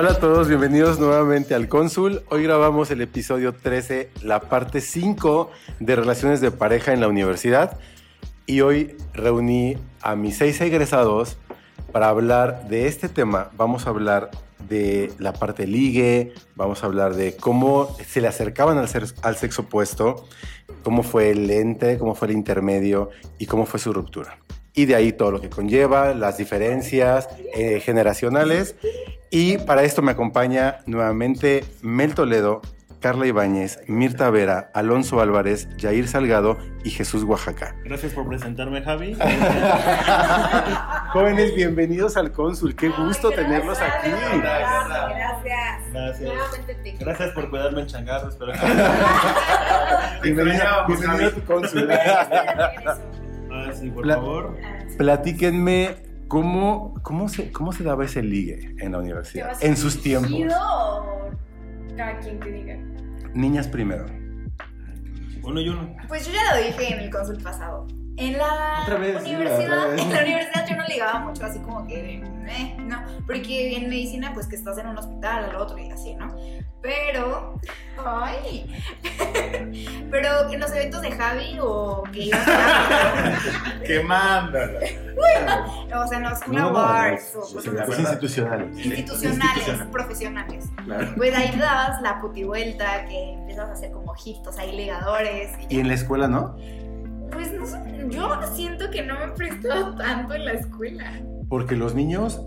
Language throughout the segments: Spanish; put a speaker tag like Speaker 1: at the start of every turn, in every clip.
Speaker 1: Hola a todos, bienvenidos nuevamente al Cónsul. Hoy grabamos el episodio 13, la parte 5 de relaciones de pareja en la universidad. Y hoy reuní a mis seis egresados para hablar de este tema. Vamos a hablar de la parte ligue, vamos a hablar de cómo se le acercaban al, ser- al sexo opuesto, cómo fue el ente, cómo fue el intermedio y cómo fue su ruptura. Y de ahí todo lo que conlleva, las diferencias eh, generacionales. Y para esto me acompaña nuevamente Mel Toledo, Carla Ibáñez, Mirta Vera, Alonso Álvarez, Jair Salgado y Jesús Oaxaca.
Speaker 2: Gracias por presentarme, Javi.
Speaker 1: Jóvenes, bienvenidos al Cónsul. Qué gusto
Speaker 3: Ay,
Speaker 1: tenerlos aquí.
Speaker 3: Gracias. Gracias.
Speaker 2: Gracias.
Speaker 3: Nuevamente te
Speaker 2: Gracias por cuidarme en changarro. Espero que.
Speaker 1: Bienvenido, bienvenido a tu Cónsul.
Speaker 2: Ah, sí, por
Speaker 1: Pla-
Speaker 2: favor.
Speaker 1: Platíquenme cómo, cómo, se, cómo se daba ese ligue en la universidad, en sus tiempos.
Speaker 3: o cada quien que diga?
Speaker 1: Niñas primero.
Speaker 2: Uno y uno.
Speaker 3: Pues yo ya lo dije en el consul pasado. En la
Speaker 1: vez,
Speaker 3: universidad, en la universidad yo no ligaba mucho así como que, eh, no, porque en medicina pues que estás en un hospital al otro y así, ¿no? Pero, ay, pero en los eventos de Javi o que ibas a
Speaker 2: Quemándola.
Speaker 3: o sea, en los
Speaker 1: No, no,
Speaker 3: awards
Speaker 1: no,
Speaker 3: o
Speaker 1: sí,
Speaker 3: cosas
Speaker 1: pues, institucionales.
Speaker 3: institucionales, profesionales.
Speaker 1: Claro.
Speaker 3: Pues ahí dabas la putivuelta, que empiezas a hacer como ojitos ahí ligadores. Y
Speaker 1: Y en la escuela, ¿no?
Speaker 3: Pues no yo siento que no me he prestado tanto en la escuela.
Speaker 1: Porque los niños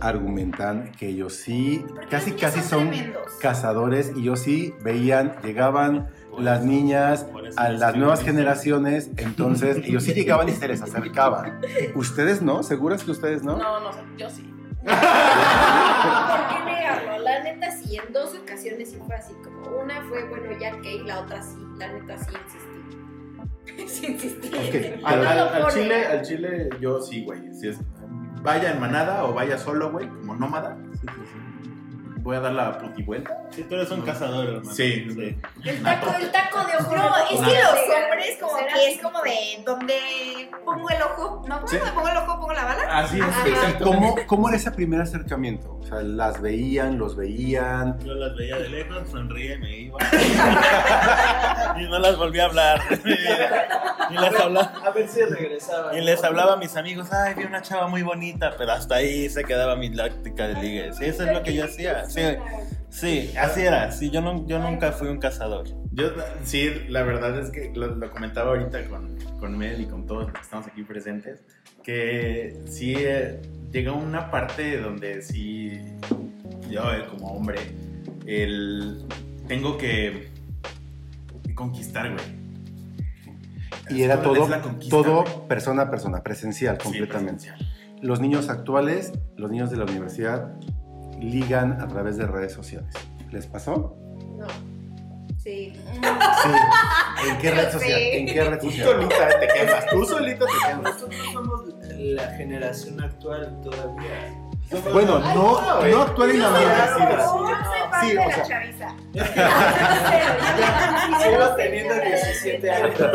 Speaker 1: argumentan que ellos sí,
Speaker 3: Porque
Speaker 1: casi casi
Speaker 3: son tremendos.
Speaker 1: cazadores y ellos sí veían, llegaban
Speaker 2: Por
Speaker 1: las
Speaker 2: eso-
Speaker 1: niñas a las nuevas generaciones, entonces ellos sí llegaban y se les acercaban. ¿Ustedes no? ¿Seguras que ustedes no?
Speaker 4: No, no sé, yo sí.
Speaker 5: ¿Por qué negarlo? La neta sí, en dos ocasiones sí fue así, como una fue, bueno, ya que la otra sí, la neta sí insistí. sí
Speaker 6: Al, chile, al chile, yo sí, güey. Si es, vaya en manada o vaya solo, güey, como nómada. Voy a dar la putivuelta.
Speaker 2: Sí, tú eres un cazador, hermano.
Speaker 6: Sí.
Speaker 5: El taco, el taco de ojo.
Speaker 3: No, es que
Speaker 5: no
Speaker 3: los hombres como que es como de donde pongo el ojo, ¿no?
Speaker 6: Sí.
Speaker 3: ¿Dónde pongo el ojo? ¿Pongo la bala?
Speaker 6: Así es, exacto.
Speaker 1: ¿Cómo, ¿Cómo era ese primer acercamiento? O sea, las veían, los veían.
Speaker 2: Yo las veía de lejos, sonría y me iba. y no las volví a hablar. y, les hablaba,
Speaker 7: A ver si regresaba.
Speaker 2: y les hablaba a mis amigos, ay, vi una chava muy bonita, pero hasta ahí se quedaba mi láctica de ligue. Sí, eso es lo que yo hacía. Sí, sí así era. Sí, yo, no, yo nunca fui un cazador.
Speaker 6: Yo, sí, la verdad es que lo, lo comentaba ahorita con, con Mel y con todos los que estamos aquí presentes, que sí eh, llega una parte donde sí, yo eh, como hombre, el, tengo que conquistar, güey.
Speaker 1: Y era
Speaker 6: Es
Speaker 1: todo,
Speaker 6: la conquista,
Speaker 1: todo persona a persona, presencial,
Speaker 6: Sí,
Speaker 1: completamente.
Speaker 6: presencial.
Speaker 1: Los niños actuales, los niños de la universidad, ligan a través de redes sociales. ¿Les pasó?
Speaker 5: No. Sí.
Speaker 1: Sí. ¿En qué red social? ¿En qué red
Speaker 6: Tú
Speaker 1: social?
Speaker 6: solita te quemas, tú solito te quemas.
Speaker 7: Nosotros somos la generación actual todavía.
Speaker 1: Bueno, no, no actual en la universidad. Sí, o
Speaker 3: la
Speaker 1: sea-
Speaker 3: chaviza.
Speaker 7: Sigo teniendo 17 años.
Speaker 5: Yo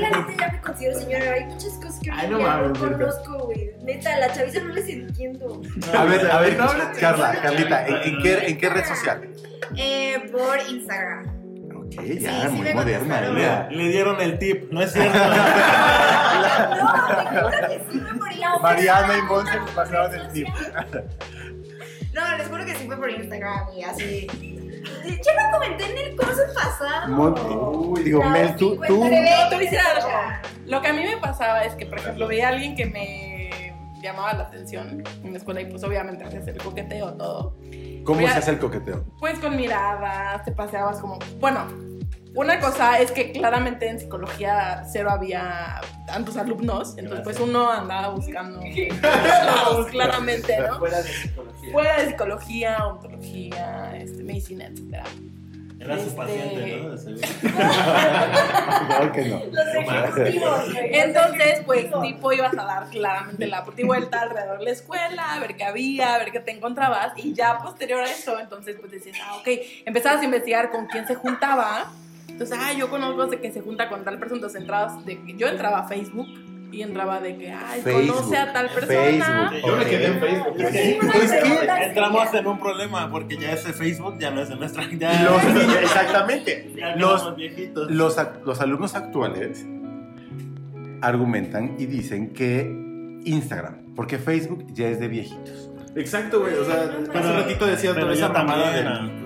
Speaker 5: la neta ya me considero señora, hay muchas cosas que
Speaker 6: Ay, no
Speaker 5: ya no conozco, güey. Neta, la chaviza no les entiendo.
Speaker 1: A ver, a ver, Carla, Carlita, ¿en, en qué, ¿en qué red social?
Speaker 3: Eh, por Instagram. Sí,
Speaker 1: ya,
Speaker 3: sí
Speaker 1: muy
Speaker 3: me
Speaker 1: moderna ella.
Speaker 2: Le dieron el tip, ¿no es cierto?
Speaker 3: No, te que sí fue por Instagram.
Speaker 1: Mariana y Monse nos pasaron el tip.
Speaker 3: No, les juro que sí fue por Instagram y así. Yo lo comenté en el curso pasado.
Speaker 1: Mon- digo,
Speaker 3: La
Speaker 1: Mel, tú, tú,
Speaker 3: 50 de
Speaker 4: No, te voy a decir algo.
Speaker 3: Escucha.
Speaker 4: Lo que a mí me pasaba es que, por ejemplo, veía a alguien que me llamaba la atención en la escuela y pues obviamente hacías el coqueteo, todo.
Speaker 1: ¿Cómo
Speaker 4: Mira.
Speaker 1: se hace el coqueteo?
Speaker 4: Pues con miradas, te paseabas como... Bueno, una cosa es que claramente en psicología cero había tantos alumnos, entonces pues uno andaba buscando... claramente, ¿no?
Speaker 7: Fuera de psicología.
Speaker 4: fuera de psicología, ontología, este, medicina, etcétera.
Speaker 2: Era su
Speaker 4: Este-
Speaker 2: paciente, ¿no? De seguro.
Speaker 1: Claro que no.
Speaker 5: Los ejecutivos, güey.
Speaker 4: Entonces, pues, tipo, ibas a dar claramente la vuelta alrededor de la escuela, a ver qué había, a ver qué te encontrabas, y ya posterior a eso, entonces, pues decías, ah, ok, empezabas a investigar con quién se juntaba. Entonces, ah, yo conozco de que se junta con tal persona, entonces entrabas, de que yo entraba a Facebook y entraba de que, ay, conoce a tal persona.
Speaker 1: Facebook.
Speaker 6: Yo me quedé en Facebook.
Speaker 2: Es que, es que entramos en un problema porque ya ese Facebook ya no es de nuestra. Ya,
Speaker 1: Los niños, exactamente.
Speaker 2: ya
Speaker 1: Los, los, alumnos actuales argumentan y dicen que Instagram, porque Facebook ya es de viejitos.
Speaker 6: Exacto, güey. O sea, hace ratito decías
Speaker 2: pero
Speaker 6: toda esa
Speaker 2: yo
Speaker 6: mamada
Speaker 2: también,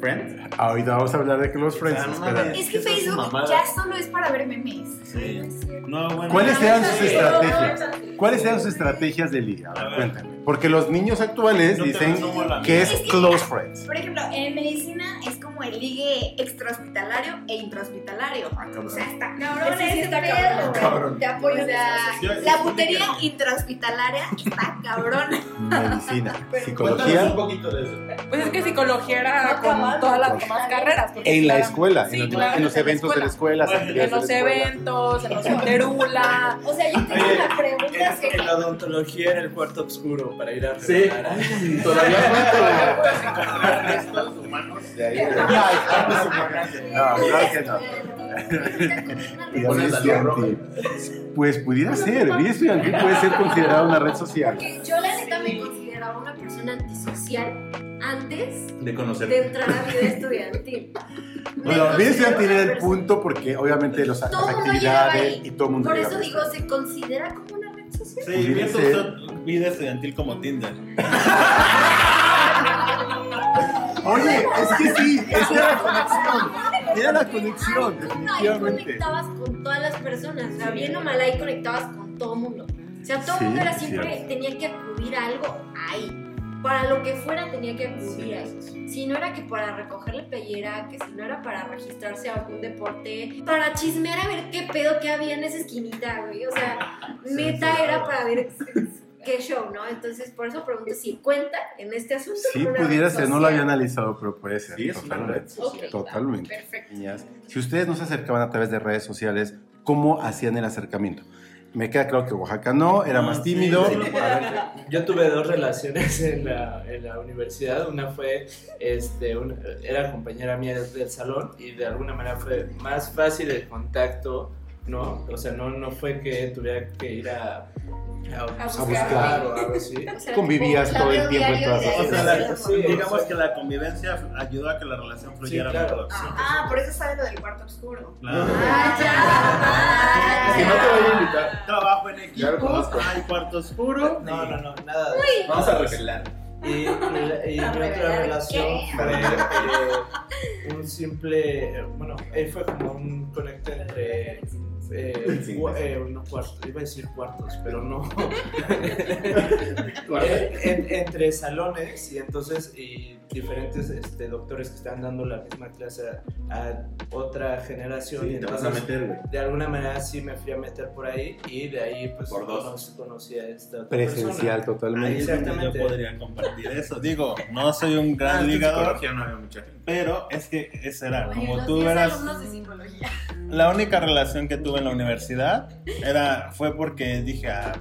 Speaker 6: del Close Friend.
Speaker 1: Ahorita vamos a hablar de Close Friends.
Speaker 6: Ah, no.
Speaker 3: Es que Facebook ya solo es para ver memes.
Speaker 2: Sí. No, bueno.
Speaker 1: ¿Cuáles eran sus estrategias? ¿Cuáles eran sus estrategias de liga? A
Speaker 2: A
Speaker 1: ver, cuéntame. Porque los niños actuales dicen que es close friends.
Speaker 3: Por ejemplo, en medicina es como el ligue extrahospitalario e intrahospitalario. O sea, está cabrón
Speaker 5: Ese sí
Speaker 3: ese
Speaker 5: está
Speaker 3: pedo.
Speaker 5: cabrón.
Speaker 6: Cabrón.
Speaker 5: Te apoyo
Speaker 3: O sea, la putería intrahospitalaria está cabrón.
Speaker 1: Medicina,
Speaker 6: Cuéntanos
Speaker 1: psicología.
Speaker 6: un poquito de eso.
Speaker 4: Pues es que psicología era
Speaker 5: No
Speaker 4: todas las demás carreras.
Speaker 1: En la
Speaker 4: claro-
Speaker 1: escuela,
Speaker 4: Sí,
Speaker 1: en, los,
Speaker 4: claro,
Speaker 1: en los
Speaker 4: en la
Speaker 1: eventos de la escuela,
Speaker 4: En los
Speaker 1: de la escuela.
Speaker 4: eventos, en los interula.
Speaker 5: O sea, yo tengo
Speaker 7: Oye,
Speaker 5: una pregunta
Speaker 7: En,
Speaker 5: seria.
Speaker 7: en la odontología era el cuarto oscuro para ir a
Speaker 6: Sí.
Speaker 7: revelar. a-
Speaker 6: Todavía puedes encontrar restos humanos de ahí. de-
Speaker 1: No, claro que no. Pues pudiera ser, vida estudiantil puede ser considerada una red social.
Speaker 5: Porque yo la neta me consideraba una persona antisocial antes
Speaker 6: De conocer.
Speaker 5: de entrar a vida estudiantil.
Speaker 1: Bueno, vida estudiantil era el punto porque obviamente los, las actividades y todo el mundo
Speaker 5: Por eso digo, se considera como una red social.
Speaker 2: Sí, pienso vida estudiantil como Tinder.
Speaker 1: Oye, es que sí, esa era la conexión. Era la conexión,
Speaker 5: No, ahí
Speaker 1: definitivamente.
Speaker 5: conectabas con todas las personas. O sea, bien o mal, ahí conectabas con todo el mundo. O sea, todo el
Speaker 1: Sí,
Speaker 5: mundo era siempre,
Speaker 1: cierto.
Speaker 5: tenía que acudir a algo ahí. Para lo que fuera tenía que acudir ahí. Si no era que para recogerle playera, que si no era para registrarse a algún deporte, para chismear a ver qué pedo que había en esa esquinita, güey. O sea, neta era para ver qué show, ¿no? Entonces, por eso pregunto si cuenta en este asunto.
Speaker 1: Sí, pudiera ser, no lo había analizado, pero puede ser.
Speaker 6: Sí, es una
Speaker 1: totalmente.
Speaker 6: red social.
Speaker 5: Ok,
Speaker 1: Totalmente.
Speaker 5: Perfecto.
Speaker 1: Si ustedes no se acercaban a través de redes sociales, ¿cómo hacían el acercamiento? Me queda claro que Oaxaca no, era
Speaker 2: No,
Speaker 1: más tímido.
Speaker 2: sí.
Speaker 7: Yo tuve dos relaciones en la, en la universidad. Una fue, este, una- era compañera mía del, del salón y de alguna manera fue más fácil el contacto, ¿no? O sea, no, no fue que tuviera que ir a, a,
Speaker 4: A
Speaker 7: buscar, o algo así.
Speaker 5: O sea,
Speaker 1: Convivías todo el tiempo en todas las
Speaker 2: O sea, la-
Speaker 7: sí,
Speaker 2: digamos que la convivencia ayudó a que la relación fluyera
Speaker 7: claro.
Speaker 2: mejor.
Speaker 3: Ah, por eso sabe lo del cuarto oscuro.
Speaker 2: Claro.
Speaker 5: Ah,
Speaker 6: Si
Speaker 5: ya.
Speaker 6: no te voy a invitar.
Speaker 2: Trabajo en equipo,
Speaker 6: conozco.
Speaker 2: hay cuarto oscuro.
Speaker 7: No, no, no, nada de eso.
Speaker 6: Vamos a revelar.
Speaker 7: Y, y, y mi otra relación
Speaker 5: qué.
Speaker 7: fue eh, un simple, eh, bueno, él fue como un conecte entre, eh,
Speaker 6: Sí.
Speaker 7: eh, no cuartos, iba a decir cuartos, pero no. En- entre salones y entonces y diferentes este, doctores que están dando la misma clase a, a otra generación. y
Speaker 6: Sí, te vas a
Speaker 7: entonces,
Speaker 6: meter,
Speaker 7: de alguna manera sí me fui a meter por ahí y de ahí pues
Speaker 6: Por dos.
Speaker 7: conocí, conocí a esta otra
Speaker 1: Presencial
Speaker 7: persona.
Speaker 1: totalmente.
Speaker 2: Ahí donde yo
Speaker 7: Exactamente.
Speaker 2: podría compartir eso. Digo, no soy un gran
Speaker 6: Ah,
Speaker 2: ligador,
Speaker 6: no había mucha gente.
Speaker 2: pero es que ese era,
Speaker 3: Oye,
Speaker 2: como tú
Speaker 3: 10
Speaker 2: eras,
Speaker 3: alumnos de psicología.
Speaker 2: La única relación que tuve en la universidad era, fue porque dije, ah,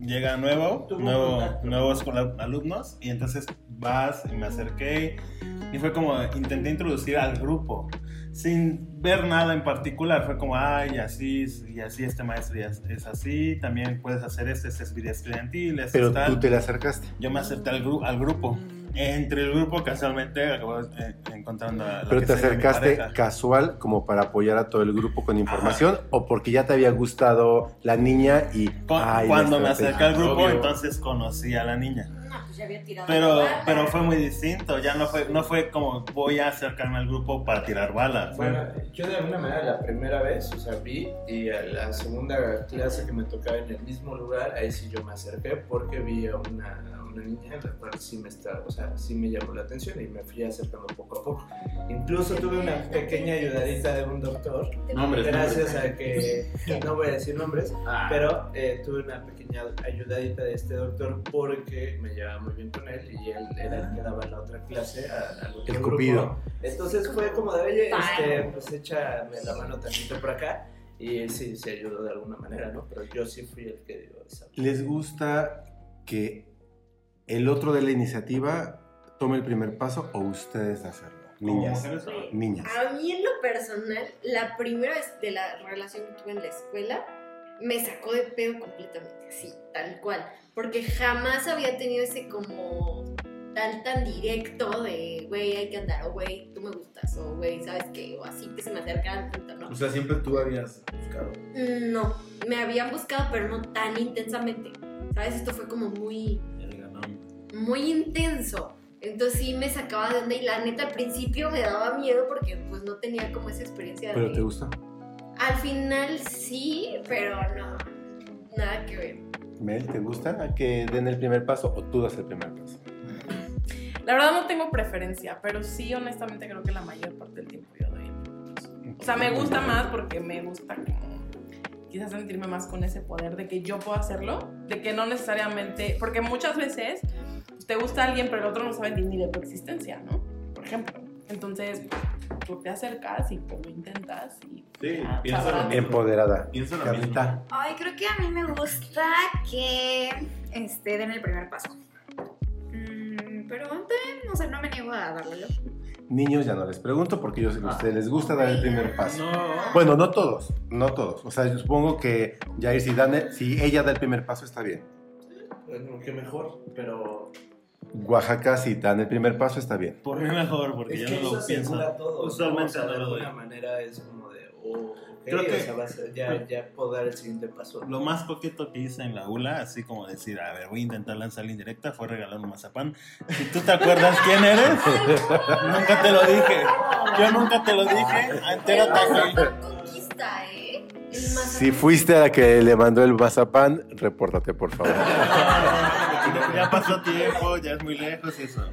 Speaker 2: llega nuevo, nuevo nuevos alumnos, y entonces vas y me acerqué, y fue como, intenté introducir al grupo, sin ver nada en particular, fue como, ay, así, y así este maestro ya es, así, también puedes hacer este, este es vida estudiantil, este
Speaker 1: Pero
Speaker 2: es tal.
Speaker 1: tú te le acercaste.
Speaker 2: Yo me acerqué al, gru- al grupo. Entre el grupo, casualmente, acabo eh, encontrando a la
Speaker 1: Pero
Speaker 2: que
Speaker 1: te acercaste casual como para apoyar a todo el grupo con información o porque ya te había gustado la niña y
Speaker 2: Cu-
Speaker 1: ay,
Speaker 2: Cuando me acerqué al grupo,
Speaker 6: Obvio.
Speaker 2: entonces conocí a la niña.
Speaker 5: No, pues ya había tirado
Speaker 2: Pero, pero fue muy distinto. Ya no fue, no fue como voy a acercarme al grupo para tirar balas. Fue-
Speaker 7: Bueno, yo de alguna manera la primera vez, o sea, vi y a la segunda clase que me tocaba en el mismo lugar, ahí sí yo me acerqué porque vi a una, una niña, la cual sí me, está, o sea, sí me llamó la atención y me fui acercando poco a poco. Incluso tuve una pequeña ayudadita de un doctor,
Speaker 6: Nombres,
Speaker 7: gracias
Speaker 6: nombres.
Speaker 7: a que, no voy a decir nombres,
Speaker 6: Ah.
Speaker 7: pero eh, tuve una pequeña ayudadita de este doctor porque me llevaba muy bien con él y él era el que daba la otra clase a- al otro
Speaker 1: El
Speaker 7: grupo.
Speaker 1: cupido.
Speaker 7: Entonces fue como de, oye, este, pues échame la mano tantito por acá. Y sí, se ayudó de alguna manera, ¿no? Pero yo sí fui el que dio esa.
Speaker 1: ¿Les gusta que el otro de la iniciativa tome el primer paso o ustedes hacerlo? Niñas. Niñas.
Speaker 5: A mí en lo personal, la primera vez de la relación que tuve en la escuela, me sacó de pedo completamente, sí, tal cual. Porque jamás había tenido ese como tan tan directo de, güey, hay que andar, o güey, tú me gustas, o güey, ¿sabes qué? O así que se me acercaran tanto, ¿no?
Speaker 6: O sea, siempre tú habías buscado.
Speaker 5: Mm, No, me habían buscado, pero no tan intensamente. ¿Sabes? Esto fue como muy. Muy intenso. Entonces sí me sacaba de onda y la neta al principio me daba miedo porque pues no tenía como esa experiencia
Speaker 1: ¿Pero
Speaker 5: de...
Speaker 1: te gusta?
Speaker 5: Al final sí, pero no, nada que ver.
Speaker 1: Mel, ¿te gusta a que den el primer paso o tú das el primer paso?
Speaker 4: La verdad no tengo preferencia, pero sí, honestamente, creo que la mayor parte del tiempo yo doy el primer paso. O sea, me gusta más porque me gusta como quizás sentirme más con ese poder de que yo puedo hacerlo, de que no necesariamente, porque muchas veces te gusta alguien pero el otro no sabe ni ni de tu existencia, ¿no? Por ejemplo. Entonces, tú te acercas y pues, lo intentas y
Speaker 6: Sí,
Speaker 4: ya,
Speaker 6: pienso
Speaker 4: sabrás.
Speaker 6: lo mismo.
Speaker 1: Empoderada.
Speaker 6: Pienso lo
Speaker 1: Carlita.
Speaker 3: Ay, creo que a mí me gusta que este, den el primer paso. Mm, pero también, no sé, no me niego a darlo yo.
Speaker 1: Niños ya no les pregunto porque yo sé que a ustedes les gusta dar el primer paso.
Speaker 2: No.
Speaker 1: Bueno, no todos, no todos. O sea, yo supongo que Jair, si, dan el- si ella da el primer paso, está bien.
Speaker 7: Bueno, que mejor, pero
Speaker 1: Oaxaca, si dan el primer paso, está bien.
Speaker 2: Por mí mejor, porque
Speaker 7: es
Speaker 2: yo
Speaker 7: que
Speaker 2: no lo pienso.
Speaker 7: asegura todo. ¿no?
Speaker 2: Usualmente
Speaker 7: O sea,
Speaker 2: no
Speaker 7: de alguna manera es como de, oh,
Speaker 2: Creo que-
Speaker 7: o sea, va a ser- ya, ya puedo dar el siguiente paso.
Speaker 2: Lo más coqueto que hice en la ULA, así como decir, a ver, voy a intentar lanzar la indirecta, fue regalar un mazapán. Si tú te acuerdas quién eres, nunca te lo dije. Yo nunca te lo dije. Entérate
Speaker 5: ¿eh?
Speaker 1: Si fuiste a la que le mandó el mazapán, repórtate, por favor.
Speaker 2: Ya pasó tiempo, ya es muy lejos y eso.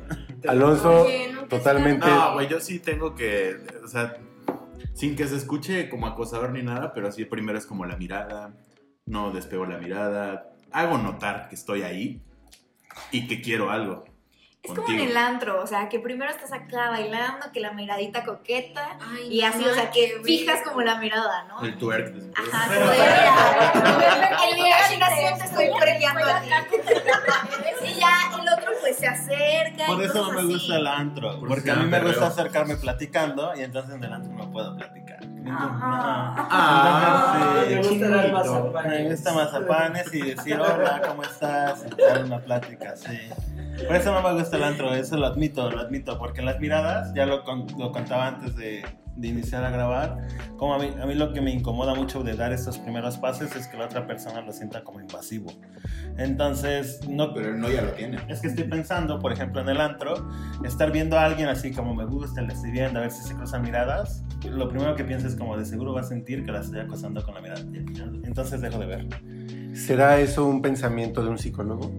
Speaker 1: Alonso,
Speaker 5: Oye,
Speaker 1: totalmente.
Speaker 6: No, güey, yo sí tengo que, o sea, sin que se escuche como acosador ni nada, pero sí primero es como la mirada, no despego la mirada, hago notar que estoy ahí y que quiero algo.
Speaker 3: Es como en el antro, o sea, que primero estás acá bailando, que la miradita coqueta,
Speaker 5: Ay,
Speaker 3: y así,
Speaker 5: no,
Speaker 3: o sea, que fijas como la mirada, ¿no?
Speaker 6: El twerk después.
Speaker 3: Ajá, se acerca.
Speaker 2: Por eso no me
Speaker 3: así.
Speaker 2: gusta el antro,
Speaker 6: Por
Speaker 2: porque a mí me gusta
Speaker 6: veo.
Speaker 2: acercarme platicando y entonces en el antro no puedo platicar.
Speaker 3: Ajá.
Speaker 6: Ah,
Speaker 2: Entonces,
Speaker 7: me gusta dar mazapanes.
Speaker 2: Me gusta mazapanes y decir hola, ¿cómo estás? Y dar una plática, sí. Por eso no me gusta el antro, eso lo admito, lo admito, porque las miradas, ya lo, con- lo contaba antes de, de iniciar a grabar, como a mí, a mí lo que me incomoda mucho de dar estos primeros pasos es que la otra persona lo sienta como invasivo. Entonces, no,
Speaker 6: Pero no ya lo tiene.
Speaker 2: es que estoy pensando, por ejemplo, en el antro, estar viendo a alguien así como me gusta, le estoy viendo, a ver si se cruzan miradas. Lo primero que pienso es como de seguro va a sentir que la estoy acosando con la mirada. Entonces dejo de ver.
Speaker 1: ¿Será eso un pensamiento de un psicólogo?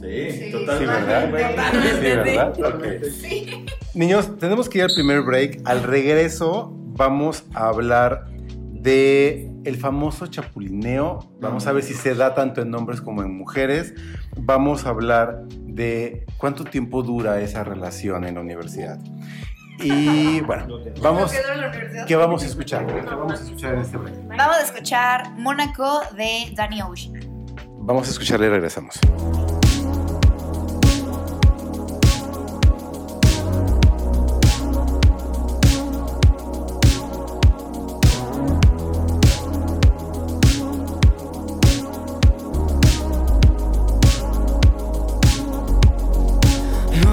Speaker 6: Sí,
Speaker 3: Sí,
Speaker 1: Sí,
Speaker 6: totalmente.
Speaker 1: ¿verdad? Sí, ¿verdad? Ok. Niños, tenemos que ir al primer break. Al regreso vamos a hablar de el famoso chapulineo. Vamos a ver si se da tanto en hombres como en mujeres. Vamos a hablar de cuánto tiempo dura esa relación en la universidad. Y bueno, vamos. ¿Qué vamos a escuchar? ¿Qué vamos a escuchar en este break?
Speaker 3: Vamos a escuchar Mónaco de Danny Ocean.
Speaker 1: Vamos a escucharle y regresamos.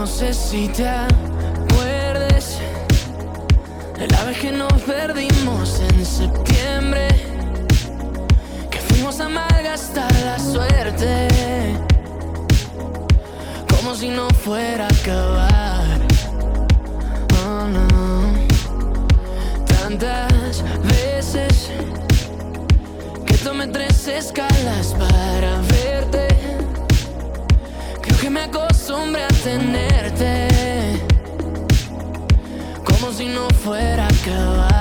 Speaker 8: No sé si te acuerdes de la vez que nos perdimos en septiembre, que fuimos a malgastar la suerte, como si no fuera a acabar. Oh no, tantas veces que tomé tres escalas para verte. Que me acostumbré a tenerte como si no fuera a acabar.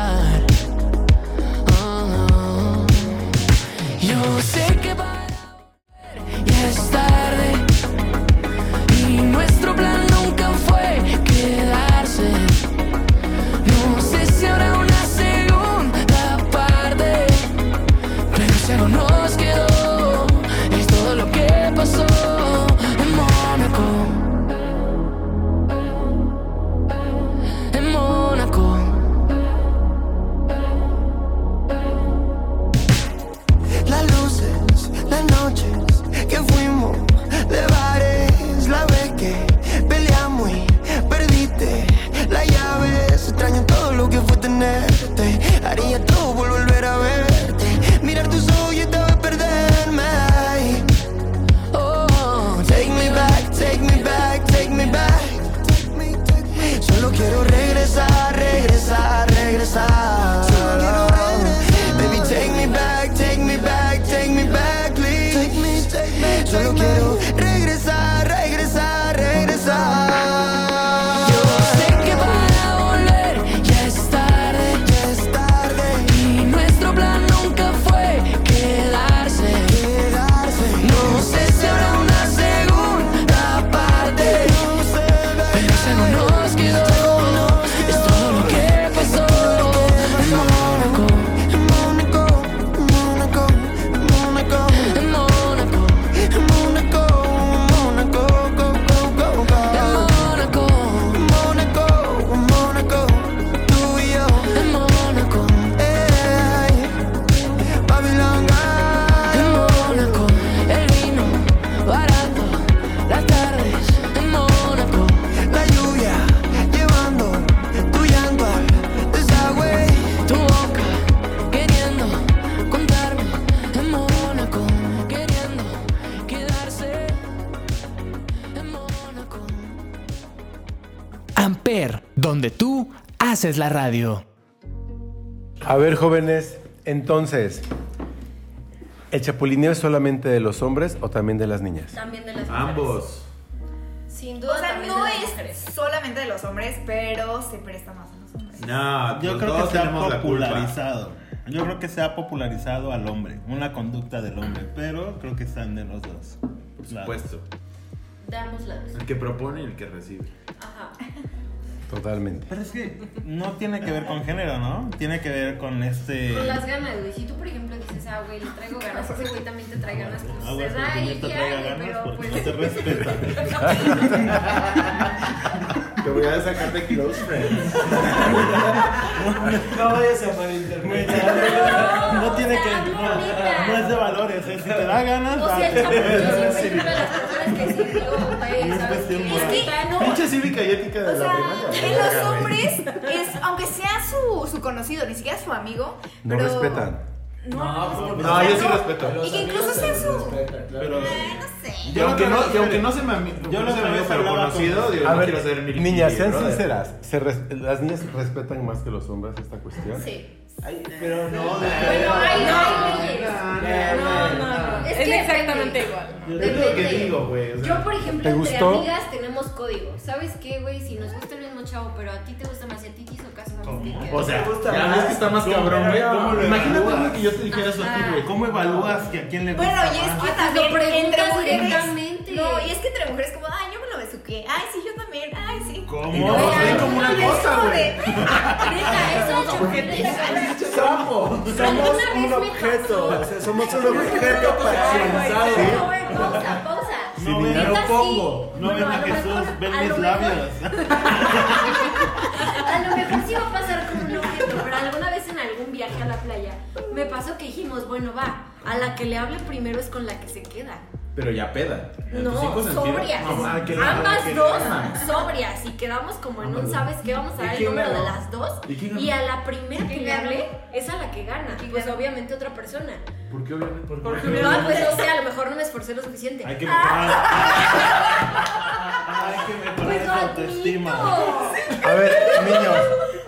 Speaker 9: Haces la radio.
Speaker 1: A ver, jóvenes, entonces, ¿el chapulineo es solamente de los hombres o también de las niñas?
Speaker 5: También de las mujeres.
Speaker 6: Ambos.
Speaker 5: Sin
Speaker 3: O
Speaker 5: duda
Speaker 3: sea,
Speaker 5: también
Speaker 3: no
Speaker 5: de las
Speaker 3: es
Speaker 5: mujeres.
Speaker 3: solamente de los hombres, pero se presta más a los hombres.
Speaker 6: No,
Speaker 2: Yo
Speaker 6: los
Speaker 2: creo
Speaker 6: dos
Speaker 2: que se ha popularizado. Yo creo que se ha popularizado al hombre, una conducta del hombre, pero creo que están de los dos.
Speaker 6: Por supuesto.
Speaker 5: De ambos lados.
Speaker 6: El que propone y el que recibe.
Speaker 5: Ajá.
Speaker 1: Totalmente.
Speaker 2: Pero es que no tiene que ver con género, ¿no? Tiene que ver con este.
Speaker 5: Con las ganas, güey. Si tú, por ejemplo, dices, ah, güey, le traigo ganas, ese güey también te trae ganas, pues
Speaker 2: porque
Speaker 5: ay,
Speaker 2: no te
Speaker 5: ya,
Speaker 2: traiga
Speaker 5: güey,
Speaker 2: ganas
Speaker 5: pero pues.
Speaker 2: no te respeta.
Speaker 6: Te voy a sacar de Close Friends.
Speaker 7: No vayas a malinterpretar.
Speaker 2: No tiene
Speaker 5: o sea,
Speaker 2: que. No, no es de valores, es si te da ganas.
Speaker 5: O sea, siempre es que sí digo, ¿sabes
Speaker 2: cuestión
Speaker 5: qué?
Speaker 2: moral.
Speaker 5: Es que no.
Speaker 6: Pinche cívica y ética de
Speaker 3: O
Speaker 6: la
Speaker 3: sea,
Speaker 6: primaria.
Speaker 3: en los hombres es, aunque sea su, su conocido, ni siquiera su amigo,
Speaker 1: No
Speaker 3: pero
Speaker 1: respetan.
Speaker 3: No,
Speaker 7: No,
Speaker 6: No, yo sí respeto.
Speaker 3: Y que incluso sea su.
Speaker 2: Pero.
Speaker 3: Ay, no sé.
Speaker 6: Y aunque no, y aunque no se me
Speaker 2: Yo
Speaker 6: no se me pero conocido,
Speaker 2: con-
Speaker 6: digo,
Speaker 1: A
Speaker 6: no
Speaker 1: ver,
Speaker 6: quiero ser Milky
Speaker 1: niñas, sean
Speaker 6: brother.
Speaker 1: sinceras. ¿se res- ¿Las niñas respetan más que los hombres esta cuestión?
Speaker 5: Sí.
Speaker 7: Ay, pero no,
Speaker 5: leyes.
Speaker 4: No, no, no.
Speaker 5: Es
Speaker 4: Es,
Speaker 5: que
Speaker 4: exactamente
Speaker 5: depende.
Speaker 4: igual.
Speaker 6: Es lo que digo, güey. o sea,
Speaker 5: Yo, por ejemplo,
Speaker 1: ¿Te
Speaker 5: entre
Speaker 1: gustó?
Speaker 5: amigas tenemos códigos. ¿Sabes qué, güey? Si nos gusta el mismo chavo, pero a ti te gusta más y a ti te hizo caso, que
Speaker 6: O sea, ya
Speaker 7: más.
Speaker 6: ves que está más
Speaker 2: ¿Cómo-
Speaker 6: cabrón, güey. Imagínate que yo te dijera eso a ti, güey.
Speaker 2: ¿Cómo evalúas que a quién le gusta?
Speaker 3: Bueno, y es
Speaker 2: más?
Speaker 3: que
Speaker 5: Lo
Speaker 3: también
Speaker 5: preguntas
Speaker 3: entre mujeres.
Speaker 5: directamente.
Speaker 3: No, y es que entre mujeres, como, ay, Ay, sí, yo también. Ay, sí.
Speaker 2: ¿Cómo?
Speaker 6: No, ven como una
Speaker 5: no,
Speaker 6: cosa, güey.
Speaker 7: Somos, un objeto.
Speaker 5: pasó.
Speaker 7: O sea, somos un objeto parcializado.
Speaker 5: No, pausa, pausa.
Speaker 2: No
Speaker 6: Sin
Speaker 2: ven,
Speaker 5: Neta,
Speaker 6: pongo.
Speaker 2: no ven a Jesús, ven mis labios.
Speaker 5: A lo mejor sí va a pasar como un objeto, pero alguna vez en algún viaje a la playa me pasó que dijimos, bueno, va, a la que le hable primero es con la que se queda.
Speaker 6: Pero ya peda.
Speaker 5: No, sobrias.
Speaker 6: Mamá, que la-
Speaker 5: Ambas
Speaker 6: que-
Speaker 5: dos sobrias. Y quedamos como en un, ¿sabes qué? Vamos a dar el número de las dos.
Speaker 6: ¿Y?
Speaker 5: Y a la primera que
Speaker 3: ¿Quién
Speaker 5: le hable es a la que gana.
Speaker 3: ¿Quién
Speaker 5: Pues
Speaker 3: ganó?
Speaker 5: obviamente otra persona.
Speaker 6: ¿Por qué obviamente?
Speaker 5: No, pues o sea, a lo mejor no me esforcé lo suficiente.
Speaker 2: Hay que mejorar. Hay que
Speaker 5: Pues.
Speaker 1: A ver, niños,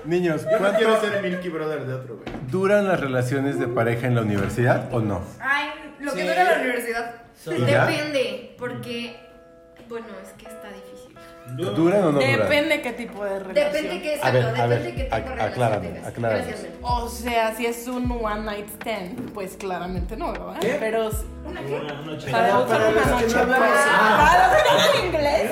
Speaker 1: niños,
Speaker 6: Yo no
Speaker 1: ¿cuánto
Speaker 6: quiero ser Milky Brother de otro, güey.
Speaker 1: duran las relaciones de pareja en la universidad o no?
Speaker 3: Ay, lo que dura la universidad.
Speaker 5: Depende, porque Bueno, es que está difícil.
Speaker 1: ¿Duran o no duran?
Speaker 4: Depende qué tipo de relación.
Speaker 5: Depende qué
Speaker 1: A ver,
Speaker 5: exacto,
Speaker 1: a ver,
Speaker 5: depende qué tipo de
Speaker 1: aclárame, aclárame.
Speaker 4: O sea, si es un one night stand, pues claramente no, ¿verdad?
Speaker 7: ¿Qué?
Speaker 4: Pero
Speaker 2: Una noche.
Speaker 4: para,
Speaker 7: los que
Speaker 4: noche.
Speaker 7: no vemos-
Speaker 4: Para los que no hablan inglés.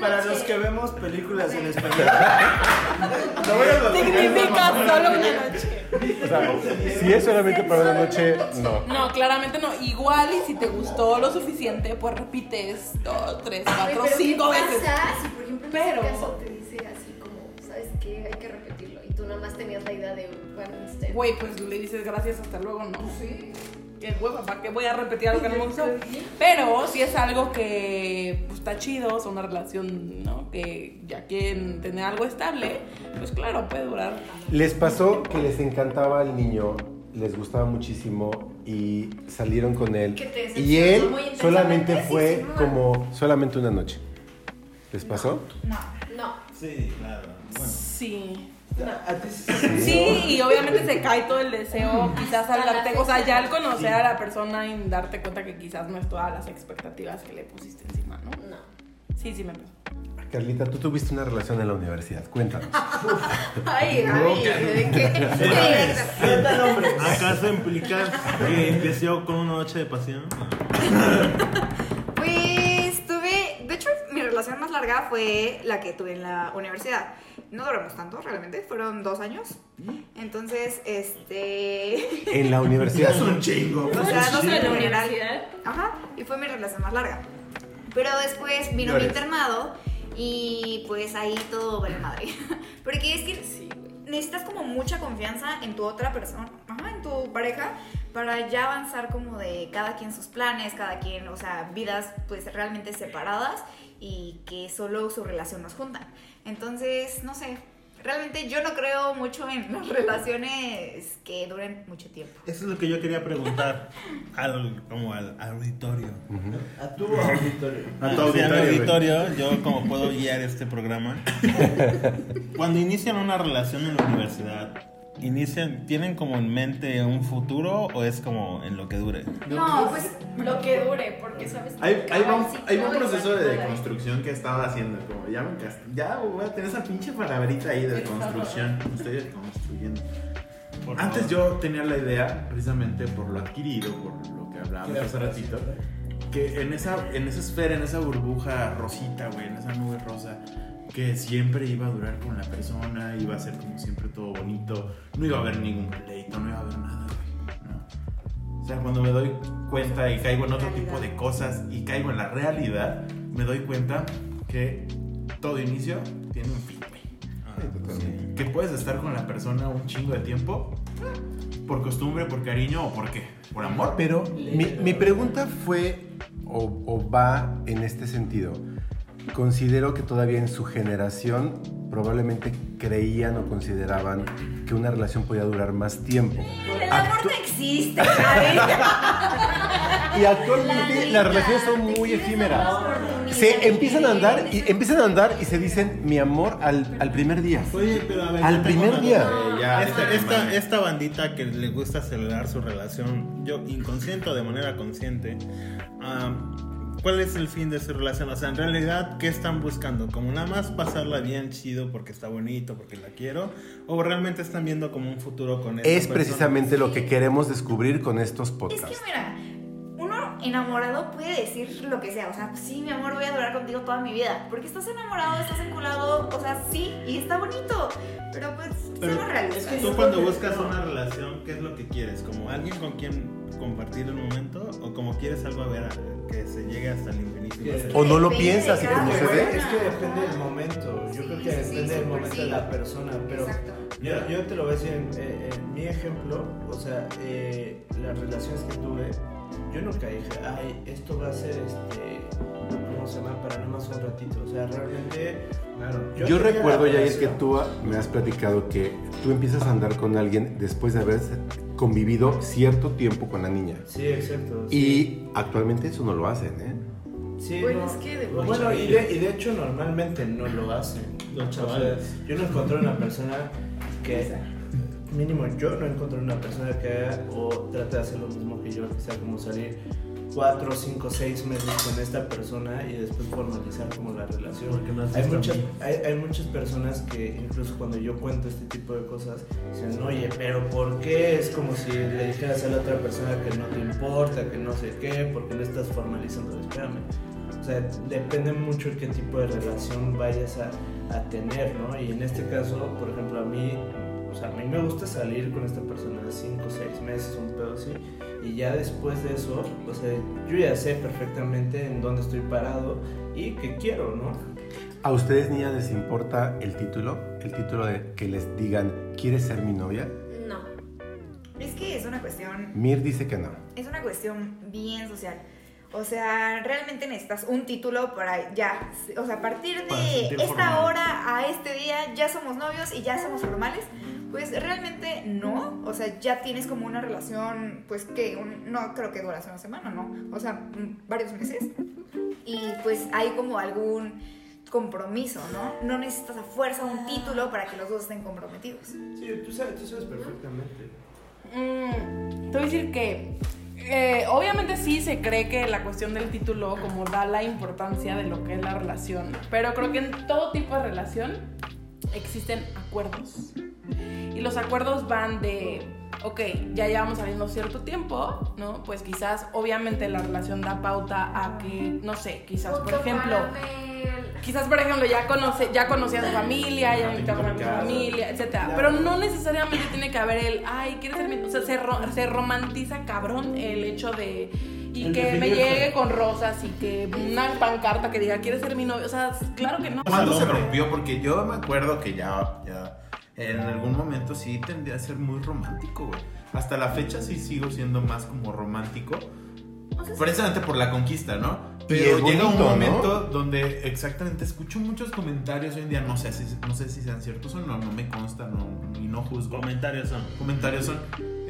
Speaker 7: Para los que vemos películas en español. A
Speaker 4: Significa solo una noche.
Speaker 1: O sea, si es solamente para una noche, no.
Speaker 4: No, claramente no. Igual y si te gustó lo suficiente, pues repites dos, tres, cuatro, cinco
Speaker 5: ¿qué
Speaker 4: veces.
Speaker 5: Pasa si, por ejemplo, en
Speaker 4: Pero-
Speaker 5: ese caso te dice así como, ¿sabes qué? Hay que repetirlo. Y tú nada más tenías la idea de one stand.
Speaker 4: Güey, pues le dices gracias, hasta luego, ¿no? Sí. Qué hueva, ¿para qué voy a repetir algo que no me gustó? Pero si es algo que pues, está chido, es una relación, ¿no? Que ya quieren tener algo estable, pues claro, puede durar.
Speaker 1: Les pasó que les encantaba el niño, les gustaba muchísimo y salieron con él.
Speaker 3: Que te
Speaker 1: Y él solamente fue como solamente una noche. ¿Les pasó?
Speaker 3: No.
Speaker 5: No.
Speaker 2: Sí, claro. Bueno.
Speaker 4: Sí.
Speaker 7: Sí.
Speaker 4: Y obviamente se cae todo el deseo, quizás al darte, o sea, ya al conocer a la persona y darte cuenta que quizás no es todas las expectativas que le pusiste encima, ¿no?
Speaker 5: No.
Speaker 4: Sí, sí me pasó.
Speaker 1: Carlita, tú tuviste una relación en la universidad. Cuéntanos.
Speaker 3: Ay, Gaby, ¿de qué?
Speaker 2: ¿Acaso implica que empezó con una noche de pasión?
Speaker 3: larga fue la que tuve en la universidad. No duramos tanto realmente, fueron dos años. Entonces, este...
Speaker 1: En la universidad.
Speaker 6: Es un chingo.
Speaker 3: O sea, no sé,
Speaker 5: ¿En la universidad?
Speaker 3: Ajá, y fue mi relación más larga. Pero después vino mi internado y pues ahí todo vale madre. Porque es que necesitas como mucha confianza en tu otra persona, ajá, en tu pareja, para ya avanzar como de cada quien sus planes, cada quien, o sea, vidas pues realmente separadas y que solo su relación nos juntan. Entonces, no sé, realmente yo no creo mucho en las relaciones que duren mucho tiempo.
Speaker 2: Eso es lo que yo quería preguntar al, como al auditorio.
Speaker 7: A tu auditorio.
Speaker 6: A tu auditorio,
Speaker 2: auditorio, yo como puedo guiar este programa. Cuando inician una relación en la universidad, inician, ¿tienen como en mente un futuro o es como en lo que dure?
Speaker 3: No, pues
Speaker 5: Lo que dure, porque sabes que
Speaker 6: Hay, hay, un, hay un proceso de deconstrucción que estaba haciendo. Como ya me Ya voy a tener esa pinche palabrita ahí de construcción. Me estoy deconstruyendo.
Speaker 2: Por
Speaker 6: Antes
Speaker 2: favor.
Speaker 6: yo tenía la idea, precisamente por lo adquirido, por lo que hablábamos hace ratito, que en esa, en esa esfera, en esa burbuja rosita, güey, en esa nube rosa, que siempre iba a durar con la persona, iba a ser como siempre todo bonito, no iba a haber ningún pleito, no iba a haber nada, güey. ¿no? O sea, cuando me doy cuenta y caigo en otro tipo de cosas y caigo en la realidad, me doy cuenta que todo inicio tiene un fin, güey
Speaker 2: Ah,
Speaker 6: que puedes estar con la persona un chingo de tiempo por costumbre, por cariño o por qué, por amor.
Speaker 1: Pero mi, mi pregunta fue, o, o va en este sentido. Considero que todavía en su generación probablemente creían o consideraban que una relación podía durar más tiempo.
Speaker 3: el amor
Speaker 1: Actu-
Speaker 3: no existe, ¿sabes?
Speaker 1: y actualmente las relaciones son muy efímeras. Se empiezan a andar y empiezan a andar y se dicen mi amor al, al primer día.
Speaker 2: Oye, pero a ver,
Speaker 1: Al primer día.
Speaker 6: ya,
Speaker 2: esta, esta, bandita que le gusta acelerar su relación, yo inconsciente o de manera consciente, ¿cuál es el fin de su relación? O sea, en realidad, ¿qué están buscando? ¿Como nada más pasarla bien chido porque está bonito, porque la quiero? ¿O realmente están viendo como un futuro con esta
Speaker 1: Es
Speaker 2: persona?
Speaker 1: precisamente lo que queremos descubrir con estos
Speaker 3: Es que
Speaker 1: podcasts.
Speaker 3: mira, uno enamorado puede decir lo que sea, o sea, sí, mi amor, voy a durar contigo toda mi vida, porque estás enamorado, estás enculado, o sea, sí, y está bonito, pero pues,
Speaker 2: Pero
Speaker 3: seamos realistas.
Speaker 2: tú cuando buscas una relación, ¿qué es lo que quieres? ¿Como alguien con quien compartir el momento? ¿O como quieres algo a ver, a- que se llegue hasta el infinito?
Speaker 1: O no lo piensas y como se ve.
Speaker 7: Es que depende del momento. Yo
Speaker 3: Sí,
Speaker 7: creo que
Speaker 3: sí, sí,
Speaker 7: depende del momento
Speaker 3: sí.
Speaker 7: de la persona. Pero yo, yo te lo voy a decir en, eh, en mi ejemplo. O sea, eh, las relaciones que tuve, yo nunca dije, ay, esto va a ser este. ¿Cómo se llama? Para nada más un ratito. O sea, realmente. Claro,
Speaker 1: Yo
Speaker 7: tenía
Speaker 1: recuerdo, Yair, que tú me has platicado que tú empiezas a andar con alguien después de haber convivido cierto tiempo con la niña.
Speaker 7: Sí, exacto. sí.
Speaker 1: Y actualmente eso no lo hacen, ¿eh?
Speaker 7: Sí,
Speaker 5: Bueno,
Speaker 7: no.
Speaker 5: es que de-
Speaker 7: Bueno, y de, y de hecho normalmente no lo hacen.
Speaker 2: Los
Speaker 7: O sea,
Speaker 2: chavales.
Speaker 7: yo no encontré una persona que, mínimo yo no encontré una persona que haga o trate de hacer lo mismo que yo, que sea como salir cuatro, cinco, seis meses con esta persona y después formalizar como la relación.
Speaker 2: No
Speaker 7: Hay muchas, hay, hay muchas personas que incluso cuando yo cuento este tipo de cosas dicen, oye, pero ¿por qué? Es como si le dijeras a la otra persona que no te importa, que no sé qué, porque no estás formalizando. Espérame. O sea, depende mucho qué tipo de relación vayas a, a tener, ¿no? Y en este caso, por ejemplo, a mí, o sea, a mí me gusta salir con esta persona de 5 o 6 meses, un pedo así, y ya después de eso, o sea, yo ya sé perfectamente en dónde estoy parado y qué quiero, ¿no?
Speaker 1: ¿A ustedes, niñas, les importa el título? El título de que les digan, ¿quieres ser mi novia?
Speaker 5: No.
Speaker 3: Es que es una cuestión
Speaker 1: Mir dice que no.
Speaker 3: es una cuestión bien social. O sea, realmente necesitas un título para ya, o sea, a partir de esta
Speaker 2: formal.
Speaker 3: hora a este día ya somos novios y ya somos formales. Pues realmente no, o sea, ya tienes como una relación, pues que un- no creo que dura una semana, ¿no? O sea, varios meses. Y pues hay como algún compromiso, ¿no? No necesitas a fuerza un título para que los dos estén comprometidos.
Speaker 7: Sí, tú sabes, tú sabes perfectamente.
Speaker 4: Mm, te voy a decir que eh, obviamente sí se cree que la cuestión del título como da la importancia de lo que es la relación, pero creo que en todo tipo de relación existen acuerdos. Y los acuerdos van de, ok, ya llevamos saliendo cierto tiempo, ¿no? Pues quizás obviamente la relación da pauta a que, no sé, quizás por ejemplo... Quizás, por ejemplo, ya, conoce, ya conocía a su familia, ya invitó a su familia, etc. Pero no necesariamente tiene que haber el, ay, ¿quieres ser mi O sea, se, ro- se romantiza cabrón el hecho de. Y
Speaker 2: El
Speaker 4: que me llegue con rosas y que una pancarta que diga, ¿quieres ser mi novio? O sea, claro que no.
Speaker 6: ¿Cuándo se rompió? Porque yo me acuerdo que ya, ya en algún momento sí tendría a ser muy romántico, güey. Hasta la fecha sí sigo siendo más como romántico. Precisamente por la conquista, ¿no? Pero llega un
Speaker 1: bonito, ¿no?
Speaker 6: momento donde exactamente escucho muchos comentarios hoy en día, no sé si, no sé si sean ciertos o no, no me consta no, y no juzgo.
Speaker 2: Comentarios son.
Speaker 6: comentarios son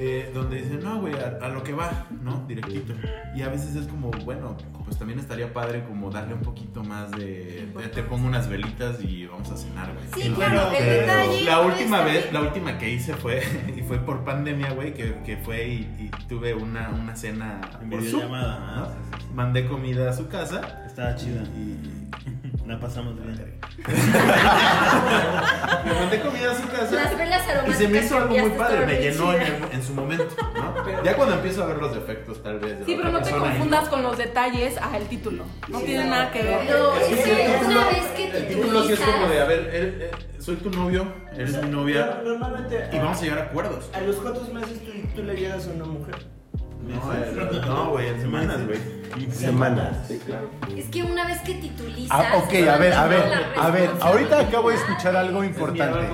Speaker 6: eh, donde dicen, no, güey, a, a lo que va, ¿no? Directito. Y a veces es como, bueno, pues también estaría padre como darle un poquito más de, de- te pongo unas velitas y vamos a cenar, güey.
Speaker 3: Sí,
Speaker 6: Y
Speaker 3: claro, el
Speaker 6: pero
Speaker 3: detalle
Speaker 6: La
Speaker 3: no
Speaker 6: última vez,
Speaker 3: bien.
Speaker 6: la última que hice fue, y fue por pandemia, güey, que, que fue y, y tuve una, una cena
Speaker 2: En
Speaker 6: por Zoom,
Speaker 2: videollamada.
Speaker 6: ¿no?
Speaker 2: ah, sí, sí, sí.
Speaker 6: Mandé comida a su casa
Speaker 2: Estaba chida.
Speaker 6: y...
Speaker 2: La pasamos bien.
Speaker 6: Le mandé comida a su casa.
Speaker 5: Las velas
Speaker 6: Y se me hizo algo muy padre, me llenó en, en su momento, ¿no? Ya cuando empiezo a ver los defectos, tal vez. de
Speaker 4: Sí, pero no te confundas con los detalles a el título. No tiene nada que ver.
Speaker 5: No, es
Speaker 6: Sí, sí,
Speaker 5: que
Speaker 6: el título-
Speaker 5: una vez que
Speaker 6: El título sí es como de, a ver, eh, eh, soy tu novio, eres mi novia,
Speaker 7: Normalmente.
Speaker 6: y vamos a llegar a acuerdos.
Speaker 7: A los cuantos meses tú, tú le llegas a una mujer.
Speaker 6: No, no, güey, en semanas, güey.
Speaker 1: Semanas.
Speaker 7: Sí, claro.
Speaker 5: Es que una vez que titulizas.
Speaker 1: Ah, ok, a ver, a ver, a ver, ahorita acabo de escuchar algo importante.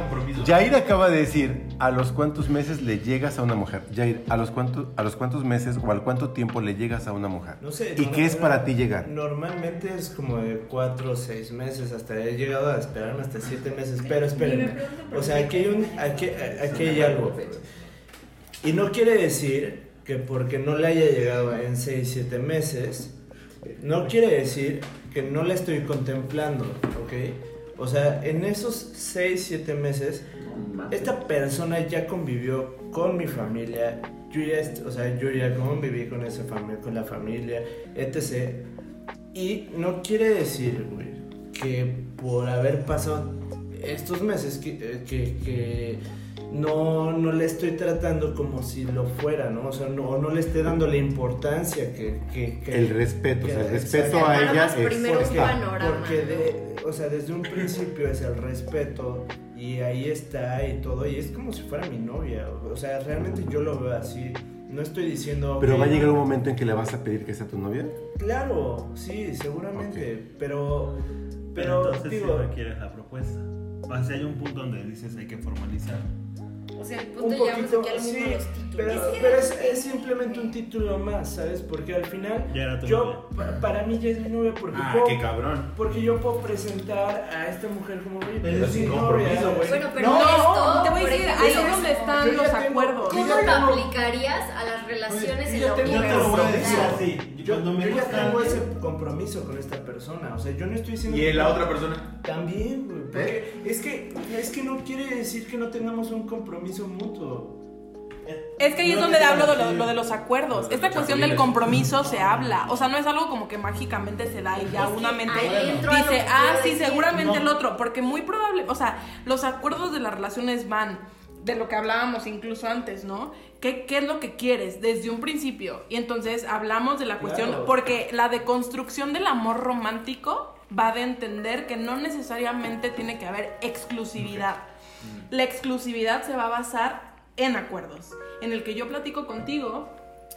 Speaker 1: Jair acaba de decir, ¿a los cuántos meses le llegas a una mujer? Jair, ¿a los cuántos, a los cuántos meses o al cuánto tiempo le llegas a una mujer?
Speaker 7: No sé.
Speaker 1: ¿Y
Speaker 7: no-
Speaker 1: qué es para ti llegar?
Speaker 7: Normalmente es como de 4 o 6 meses, hasta he llegado a esperarme hasta 7 meses, pero espérenme. O sea, aquí hay, un, aquí, aquí hay algo. Y no quiere decir que porque no le haya llegado en 6, 7 meses, no quiere decir que no la estoy contemplando, ¿ok? O sea, en esos 6, 7 meses, esta persona ya convivió con mi familia, yo ya, o sea, yo ya conviví con esa familia, con la familia, etc. Y no quiere decir, que por haber pasado estos meses que, eh, que no, no le estoy tratando como si lo fuera, ¿no? O sea, no, no le esté dando la importancia que... que- que-
Speaker 1: El respeto, o sea, el respeto a ella es...
Speaker 7: porque, porque o sea, desde un principio es el respeto y ahí está y todo y es como si fuera mi novia, o sea, realmente yo lo veo así. No estoy diciendo
Speaker 1: Pero
Speaker 7: "Ok,
Speaker 1: va a llegar un momento en que le vas a pedir que sea tu novia.
Speaker 7: Claro, sí, seguramente, pero
Speaker 2: Pero
Speaker 7: pero
Speaker 2: entonces
Speaker 7: digo,
Speaker 2: sí requieres la propuesta. O sea, hay un punto donde dices hay que formalizar.
Speaker 5: O sea, el
Speaker 7: un
Speaker 5: punto llegamos
Speaker 7: poquito,
Speaker 5: aquí al mundo
Speaker 7: sí,
Speaker 5: de los títulos.
Speaker 7: Pero,
Speaker 5: Es que-
Speaker 7: pero es, es simplemente un título más, ¿sabes? Porque al final
Speaker 2: Ya era tu
Speaker 7: yo pa- para mí ya es mi novia porque
Speaker 6: Ah,
Speaker 7: puedo,
Speaker 6: qué cabrón.
Speaker 7: porque yo puedo presentar a esta mujer como oye,
Speaker 6: Pero sin
Speaker 7: mi
Speaker 6: compromiso,
Speaker 7: novia.
Speaker 6: güey.
Speaker 5: Bueno, pero
Speaker 7: No,
Speaker 5: esto.
Speaker 4: te voy a decir, ahí es donde están los
Speaker 7: tengo-
Speaker 4: acuerdos.
Speaker 5: ¿Cómo
Speaker 7: tengo-
Speaker 5: aplicarías a las relaciones en la
Speaker 7: tengo-
Speaker 2: Yo te lo voy a decir
Speaker 5: universidad?
Speaker 2: así.
Speaker 7: Yo, yo ya tengo ese compromiso con esta persona, o sea, yo no estoy diciendo
Speaker 6: ¿Y la otra persona?
Speaker 7: También, güey. porque Es que, es que no quiere decir que no tengamos un compromiso mutuo.
Speaker 4: Es que ahí es donde hablo de lo, de los acuerdos. Esta cuestión del compromiso se habla. O sea, no es algo como que mágicamente se da y ya una mente dice, ah, sí,
Speaker 5: decir".
Speaker 4: seguramente
Speaker 2: No.
Speaker 4: el otro. Porque muy probable, o sea, los acuerdos de las relaciones van de lo que hablábamos incluso antes, ¿no? ¿Qué, qué es lo que quieres desde un principio? Y entonces hablamos de la cuestión,
Speaker 7: Claro.
Speaker 4: porque la deconstrucción del amor romántico va de entender que no necesariamente tiene que haber exclusividad. La exclusividad se va a basar en acuerdos, en el que yo platico contigo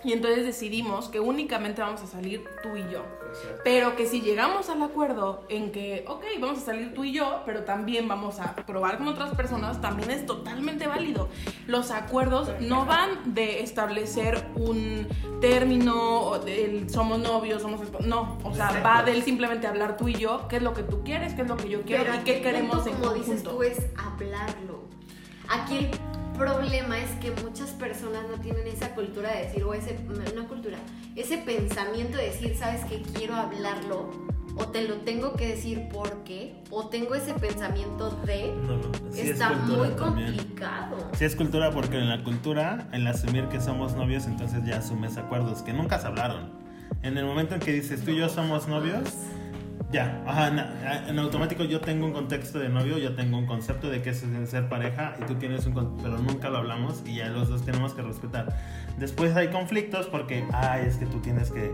Speaker 4: y entonces decidimos que únicamente vamos a salir tú y yo. Pero que si llegamos al acuerdo en que, ok, vamos a salir tú y yo, pero también vamos a probar con otras personas, también es totalmente válido. Los acuerdos no van de establecer un término, o del somos novios, somos esposos, no, o sea, va del simplemente hablar tú y yo, qué es lo que tú quieres, qué es lo que yo quiero
Speaker 5: Pero
Speaker 4: y qué queremos en
Speaker 5: como dices
Speaker 4: conjunto.
Speaker 5: tú, es hablarlo. Aquí el problema es que muchas personas no tienen esa cultura de decir, o ese, no cultura, ese pensamiento de decir, sabes que quiero hablarlo, o te lo tengo que decir porque, o tengo ese pensamiento de,
Speaker 2: No, no, sí es
Speaker 5: está muy
Speaker 2: también.
Speaker 5: complicado.
Speaker 2: Sí es cultura porque en la cultura, el asumir que somos novios, entonces ya asumes acuerdos que nunca se hablaron. En el momento en que dices tú y yo somos novios, ya, ajá, en, en automático yo tengo un contexto de novio, yo tengo un concepto de que es ser pareja y tú tienes un pero nunca lo hablamos y ya los dos tenemos que respetar. Después hay conflictos porque, ay, es que tú tienes que,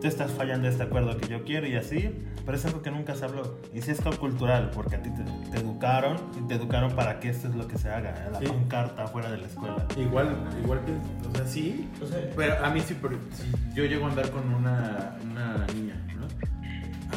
Speaker 2: tú estás fallando este acuerdo que yo quiero y así, pero es algo que nunca se habló. Y sí es algo cultural porque a ti te, te educaron y te educaron para que esto es lo que se haga, la
Speaker 6: Sí.
Speaker 2: pancarta fuera de la escuela.
Speaker 6: Igual, igual que, o sea, sí,
Speaker 7: O sea,
Speaker 6: pero a mí sí, pero si yo llego a andar con una, una niña.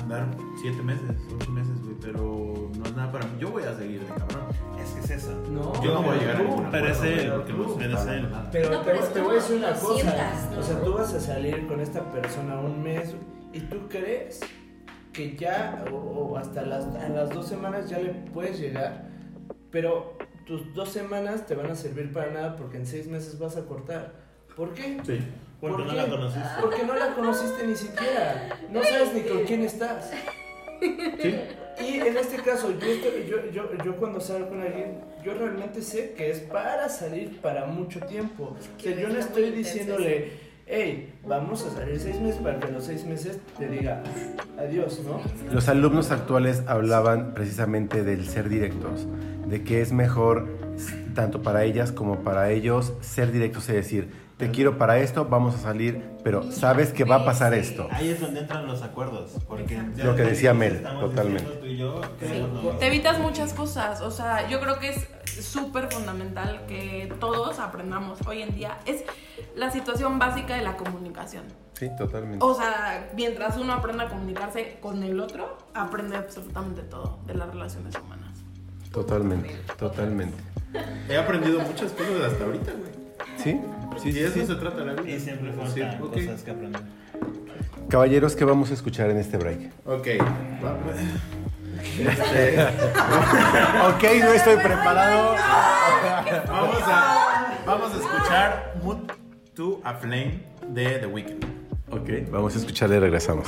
Speaker 6: Andar siete meses, ocho meses, güey, pero no es nada para mí. Yo voy a seguir de cabrón.
Speaker 2: Es que es eso.
Speaker 7: No,
Speaker 6: Yo no voy a llegar a
Speaker 2: pero es él, porque
Speaker 6: tú
Speaker 2: los
Speaker 6: estás
Speaker 2: eres él.
Speaker 7: Pero,
Speaker 5: No,
Speaker 7: te, voy a decir una cosa.
Speaker 5: sientas, ¿no?
Speaker 7: O sea, tú vas a salir con esta persona un mes y tú crees que ya, o, o hasta las, a las dos semanas ya le puedes llegar, pero tus dos semanas te van a servir para nada porque en seis meses vas a cortar. ¿Por qué?
Speaker 6: Sí.
Speaker 2: Porque
Speaker 7: ¿Por
Speaker 2: no
Speaker 7: qué?
Speaker 2: la conociste.
Speaker 7: Porque no la conociste ni siquiera. No sabes ni con quién estás.
Speaker 6: Sí.
Speaker 7: Y en este caso, yo, estoy- yo, yo, yo cuando salgo con alguien, yo realmente sé que es para salir para mucho tiempo. O sea, yo no estoy diciéndole, hey, vamos a salir seis meses para que en los seis meses te diga adiós, ¿no?
Speaker 1: Los alumnos actuales hablaban precisamente del ser directos, de que es mejor tanto para ellas como para ellos ser directos, es decir, te quiero para esto, vamos a salir, pero sabes que va a pasar esto.
Speaker 2: Ahí es donde entran los acuerdos. Porque
Speaker 1: Lo que decía Mel, totalmente.
Speaker 2: tú y yo que
Speaker 4: Sí.
Speaker 2: somos novios.
Speaker 4: Te evitas muchas cosas, o sea, yo creo que es súper fundamental que todos aprendamos hoy en día. Es la situación básica de la comunicación.
Speaker 1: Sí, totalmente.
Speaker 4: O sea, mientras uno aprenda a comunicarse con el otro, aprende absolutamente todo de las relaciones humanas.
Speaker 1: Totalmente, totalmente.
Speaker 6: He aprendido muchas cosas hasta ahorita, güey.
Speaker 1: ¿Sí? Sí,
Speaker 6: y
Speaker 1: sí,
Speaker 6: eso
Speaker 1: sí.
Speaker 6: se trata la vida.
Speaker 2: Y siempre faltan
Speaker 6: Sí, ok.
Speaker 2: cosas que aprender.
Speaker 1: Caballeros, ¿qué vamos a escuchar en este break?
Speaker 6: Ok. Este,
Speaker 1: ok, no estoy preparado.
Speaker 6: vamos, a, vamos a escuchar Mood to a Flame de The Weeknd.
Speaker 1: Ok, vamos a escucharle y regresamos.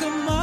Speaker 10: Like a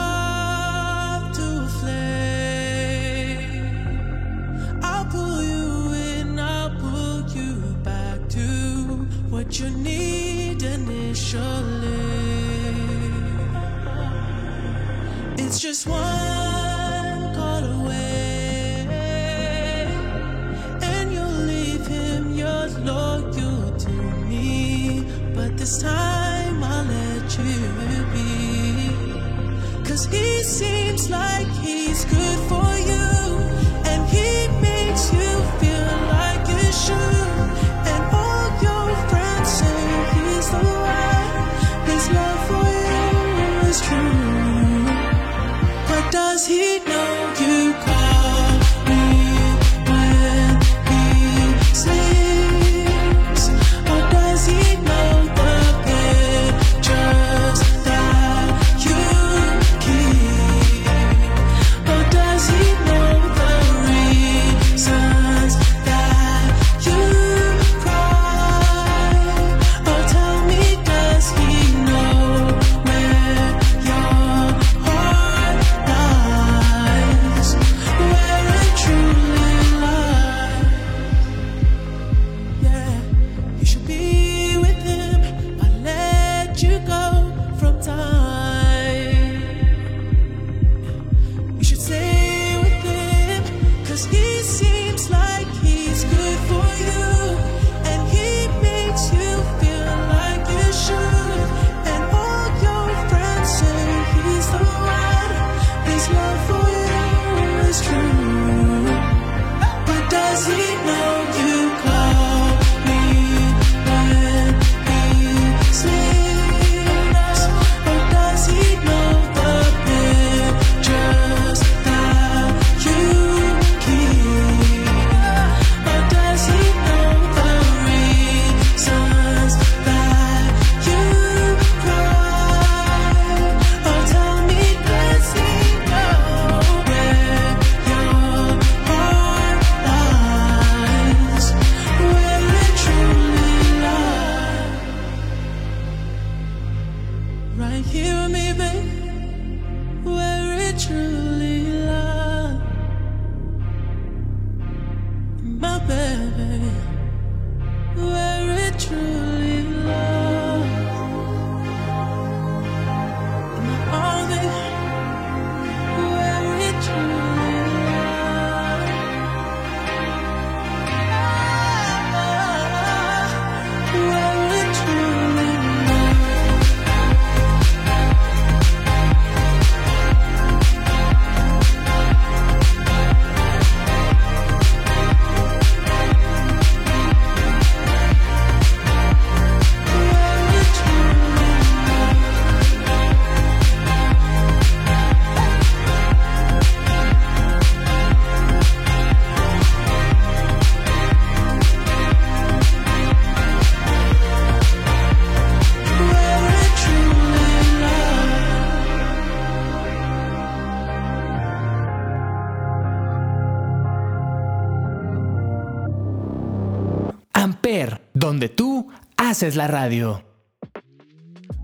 Speaker 9: donde tú haces la radio.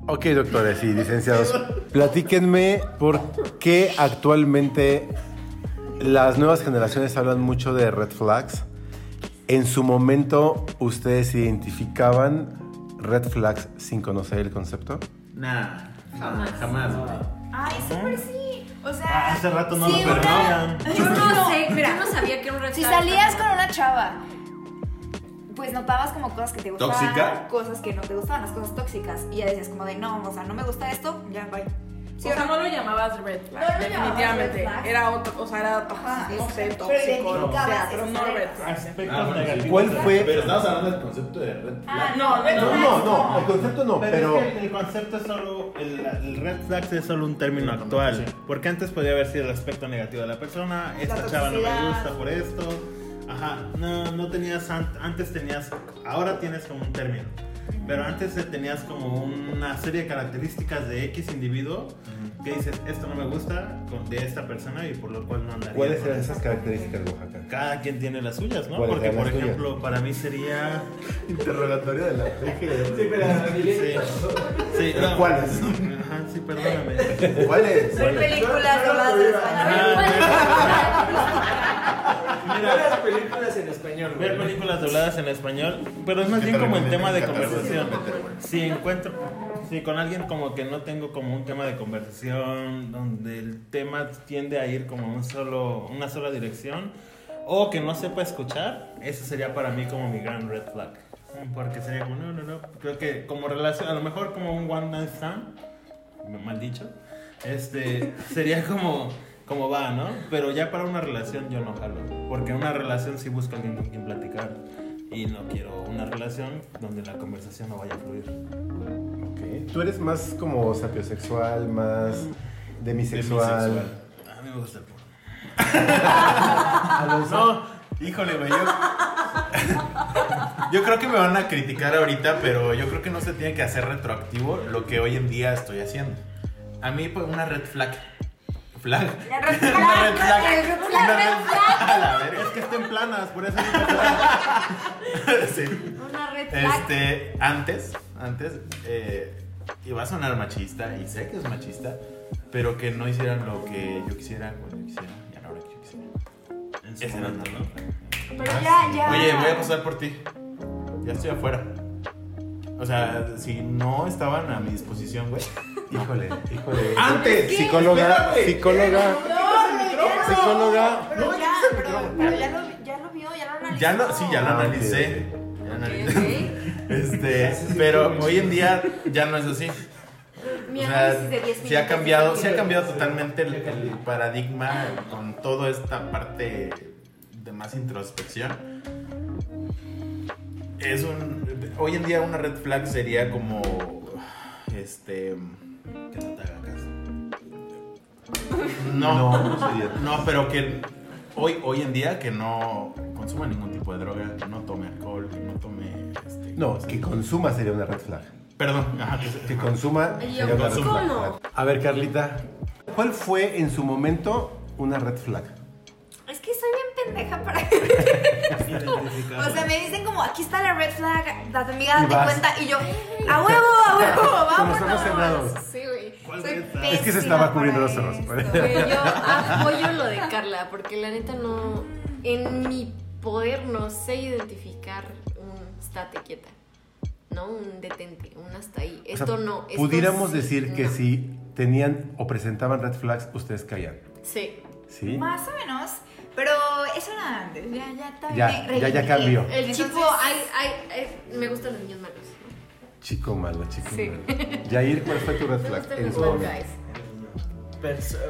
Speaker 1: Ok, doctores y licenciados, platíquenme por qué actualmente las nuevas generaciones hablan mucho de red flags. En su momento, ¿ustedes identificaban red flags sin conocer el concepto?
Speaker 6: Nah, jamás, jamás.
Speaker 3: Ay, súper sí. O sea,
Speaker 2: Ah, Hace rato no
Speaker 3: sí,
Speaker 2: lo perdonan.
Speaker 5: Yo no sé,
Speaker 3: Mira,
Speaker 5: yo no sabía que era un red
Speaker 3: Si
Speaker 5: flag.
Speaker 3: salías con una chava, pues notabas como cosas que te gustaban,
Speaker 6: ¿Tóxica?
Speaker 3: cosas que no te gustaban, las cosas tóxicas. Y ya decías como de, no, o sea, no me gusta esto, ya, bye. ¿Sí
Speaker 4: o
Speaker 3: o
Speaker 4: sea,
Speaker 3: no?
Speaker 4: lo llamabas red flag,
Speaker 3: No lo
Speaker 4: definitivamente.
Speaker 3: red flag.
Speaker 4: Era otro, o sea, era,
Speaker 3: Ajá,
Speaker 4: no sé, tóxico, lo que sea,
Speaker 3: identificabas
Speaker 4: pero no red flag.
Speaker 6: Ah, sí.
Speaker 1: ¿Cuál fue?
Speaker 6: Pero estamos hablando del concepto de red flag.
Speaker 3: Ah,
Speaker 4: No, red
Speaker 1: No,
Speaker 4: flag.
Speaker 1: no, no, el concepto no,
Speaker 2: Pero,
Speaker 1: pero...
Speaker 2: es que el, concepto es solo, el, el red flag es solo un término actual. Porque antes podía haber sido el aspecto negativo de la persona, esta chava no me gusta por esto. Ajá, no, no tenías, an- antes tenías, ahora tienes como un término. Pero antes eh, tenías como una serie de características de X individuo que dices, esto no me gusta con- de esta persona y por lo cual no andaría.
Speaker 1: ¿Cuáles eran esas características, Oaxaca?
Speaker 2: Cada quien tiene las suyas, ¿no?
Speaker 1: ¿Cuáles
Speaker 2: Porque, por
Speaker 1: tuyas?
Speaker 2: ejemplo, para mí sería...
Speaker 1: Interrogatorio de la
Speaker 7: Sí, pero
Speaker 2: Sí, sí, no.
Speaker 1: ¿Cuáles?
Speaker 2: Ajá, sí, perdóname.
Speaker 1: ¿Cuáles?
Speaker 3: Ver películas dobladas español.
Speaker 7: Buenas películas en español, güey.
Speaker 2: Ver películas dobladas en español, pero es más bien como el tema de conversación. Si encuentro, si con alguien como que no tengo como un tema de conversación, donde el tema tiende a ir como un solo, una sola dirección, o que no sepa escuchar, eso sería para mí como mi gran red flag. Porque sería como, no, no, no, creo que como relación, a lo mejor como un one night stand, mal dicho, este, sería como, como va, ¿no? Pero ya para una relación yo no jalo, porque una relación sí busco a alguien con quien platicar y no quiero una relación donde la conversación no vaya a fluir.
Speaker 1: Ok. ¿Tú eres más como sapiosexual, más demisexual?
Speaker 2: Demisexual. A mí me gusta el porno.
Speaker 6: No, híjole, güey. Yo... yo creo que me van a criticar ahorita, pero yo creo que no se tiene que hacer retroactivo lo que hoy en día estoy haciendo. A mí, pues, una red flag. Flag.
Speaker 3: La red
Speaker 6: Una
Speaker 3: flag,
Speaker 6: red flag.
Speaker 3: la red flag.
Speaker 6: red flag. A la verga.
Speaker 2: Es que estén planas, por eso
Speaker 6: Sí.
Speaker 5: Una red flag.
Speaker 6: Este, antes, antes, eh, iba a sonar machista, y sé que es machista, pero que no hicieran lo que yo quisiera cuando yo quisiera y a la hora que yo quisiera. Ese era el
Speaker 2: ¿no?
Speaker 3: Pero ya, ya.
Speaker 6: Oye, voy a pasar por ti. Ya estoy afuera. O sea, si no estaban a mi disposición, güey.
Speaker 1: Híjole, híjole.
Speaker 6: Antes.
Speaker 1: Psicóloga,
Speaker 6: Espérame.
Speaker 1: psicóloga, psicóloga.
Speaker 3: Pero ya, pero, pero ya, lo, ya lo vio, ya lo analizó.
Speaker 6: Ya no, sí, ya lo
Speaker 1: Ah, ok.
Speaker 6: analicé. Ya analicé.
Speaker 5: Ok.
Speaker 6: Este, pero hoy en día ya no es así.
Speaker 5: Mi
Speaker 6: O sea,
Speaker 5: análisis de 10
Speaker 6: sí ha cambiado, sí ha cambiado totalmente el, el paradigma con toda esta parte de más introspección. Es un hoy en día una red flag sería como este
Speaker 2: Que no te haga caso.
Speaker 6: no,
Speaker 1: No, no sería.
Speaker 6: no, pero que hoy hoy en día que no consuma ningún tipo de droga, que no tome alcohol, que no tome este,
Speaker 1: No,
Speaker 6: cosas.
Speaker 1: que consuma sería una red flag.
Speaker 6: perdón, ajá, que
Speaker 1: consuma
Speaker 5: Ay,
Speaker 1: sería
Speaker 5: yo,
Speaker 1: una red
Speaker 5: ¿cómo?
Speaker 1: flag. A ver, Carlita, ¿cuál fue en su momento una red flag?
Speaker 3: Es que soy pendeja para. O sea, me dicen como, aquí está la red flag, date amiga,
Speaker 1: Y
Speaker 3: date
Speaker 1: vas.
Speaker 3: cuenta. Y yo, a huevo, a huevo, vámonos.
Speaker 1: cerrados.
Speaker 5: Sí, güey.
Speaker 1: Es que se estaba cubriendo los ojos.
Speaker 5: Güey, yo apoyo lo de Carla, porque la neta no. En mi poder no sé identificar un estate quieta. No, un detente, un hasta ahí.
Speaker 1: O sea,
Speaker 5: Esto no. esto
Speaker 1: Pudiéramos
Speaker 5: sí,
Speaker 1: decir que
Speaker 5: no.
Speaker 1: si tenían o presentaban red flags, ustedes caían.
Speaker 5: Sí.
Speaker 1: ¿Sí?
Speaker 3: Más o menos. Pero eso era antes. Ya, ya está
Speaker 1: Ya,
Speaker 3: bien.
Speaker 1: ya, ya
Speaker 3: reivindiqué.
Speaker 1: cambió.
Speaker 5: El
Speaker 3: Entonces-
Speaker 5: chico, ay, ay, ay, me gustan los niños malos.
Speaker 1: Chico malo, chico
Speaker 5: Sí.
Speaker 1: malo. Yair, ¿cuál fue tu red
Speaker 5: Me
Speaker 1: flag
Speaker 5: gustan
Speaker 1: en
Speaker 5: los
Speaker 1: su
Speaker 5: bad
Speaker 1: momento?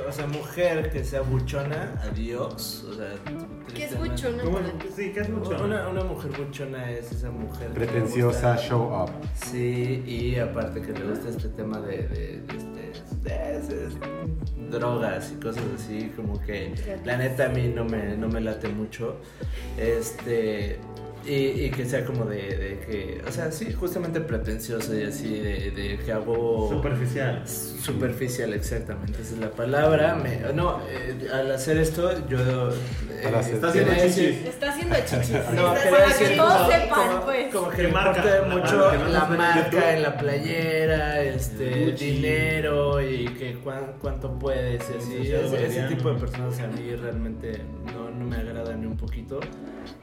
Speaker 7: O sea, mujer que sea buchona, adiós. O sea,
Speaker 5: ¿Qué es buchona.
Speaker 2: Sí, que es mucho.
Speaker 7: Una, una mujer buchona es esa mujer.
Speaker 1: Pretenciosa,
Speaker 7: gusta-
Speaker 1: show up.
Speaker 7: Sí, y aparte que le gusta este tema de, de, de este, de- de- drogas y cosas así, como que la neta a mí no me, no me late mucho. Este, Y, y que sea como de, de que, o sea, sí, justamente pretencioso y así, de, de que hago...
Speaker 2: Superficial.
Speaker 7: Superficial, exactamente, esa es la palabra. Me- no, eh, al hacer esto, yo... eh,
Speaker 2: Está haciendo chichis.
Speaker 5: Está haciendo chichis.
Speaker 7: No,
Speaker 5: Para que todos
Speaker 7: como-
Speaker 5: sepan,
Speaker 7: como-
Speaker 5: pues.
Speaker 7: Como que
Speaker 2: ¿Qué marca?
Speaker 7: mucho la marca en la playera, este,
Speaker 2: Gucci.
Speaker 7: dinero y que cuán- cuánto puedes y así.
Speaker 2: Sí,
Speaker 7: Ese, tipo de personas a mí realmente no, no me agradan ni un poquito.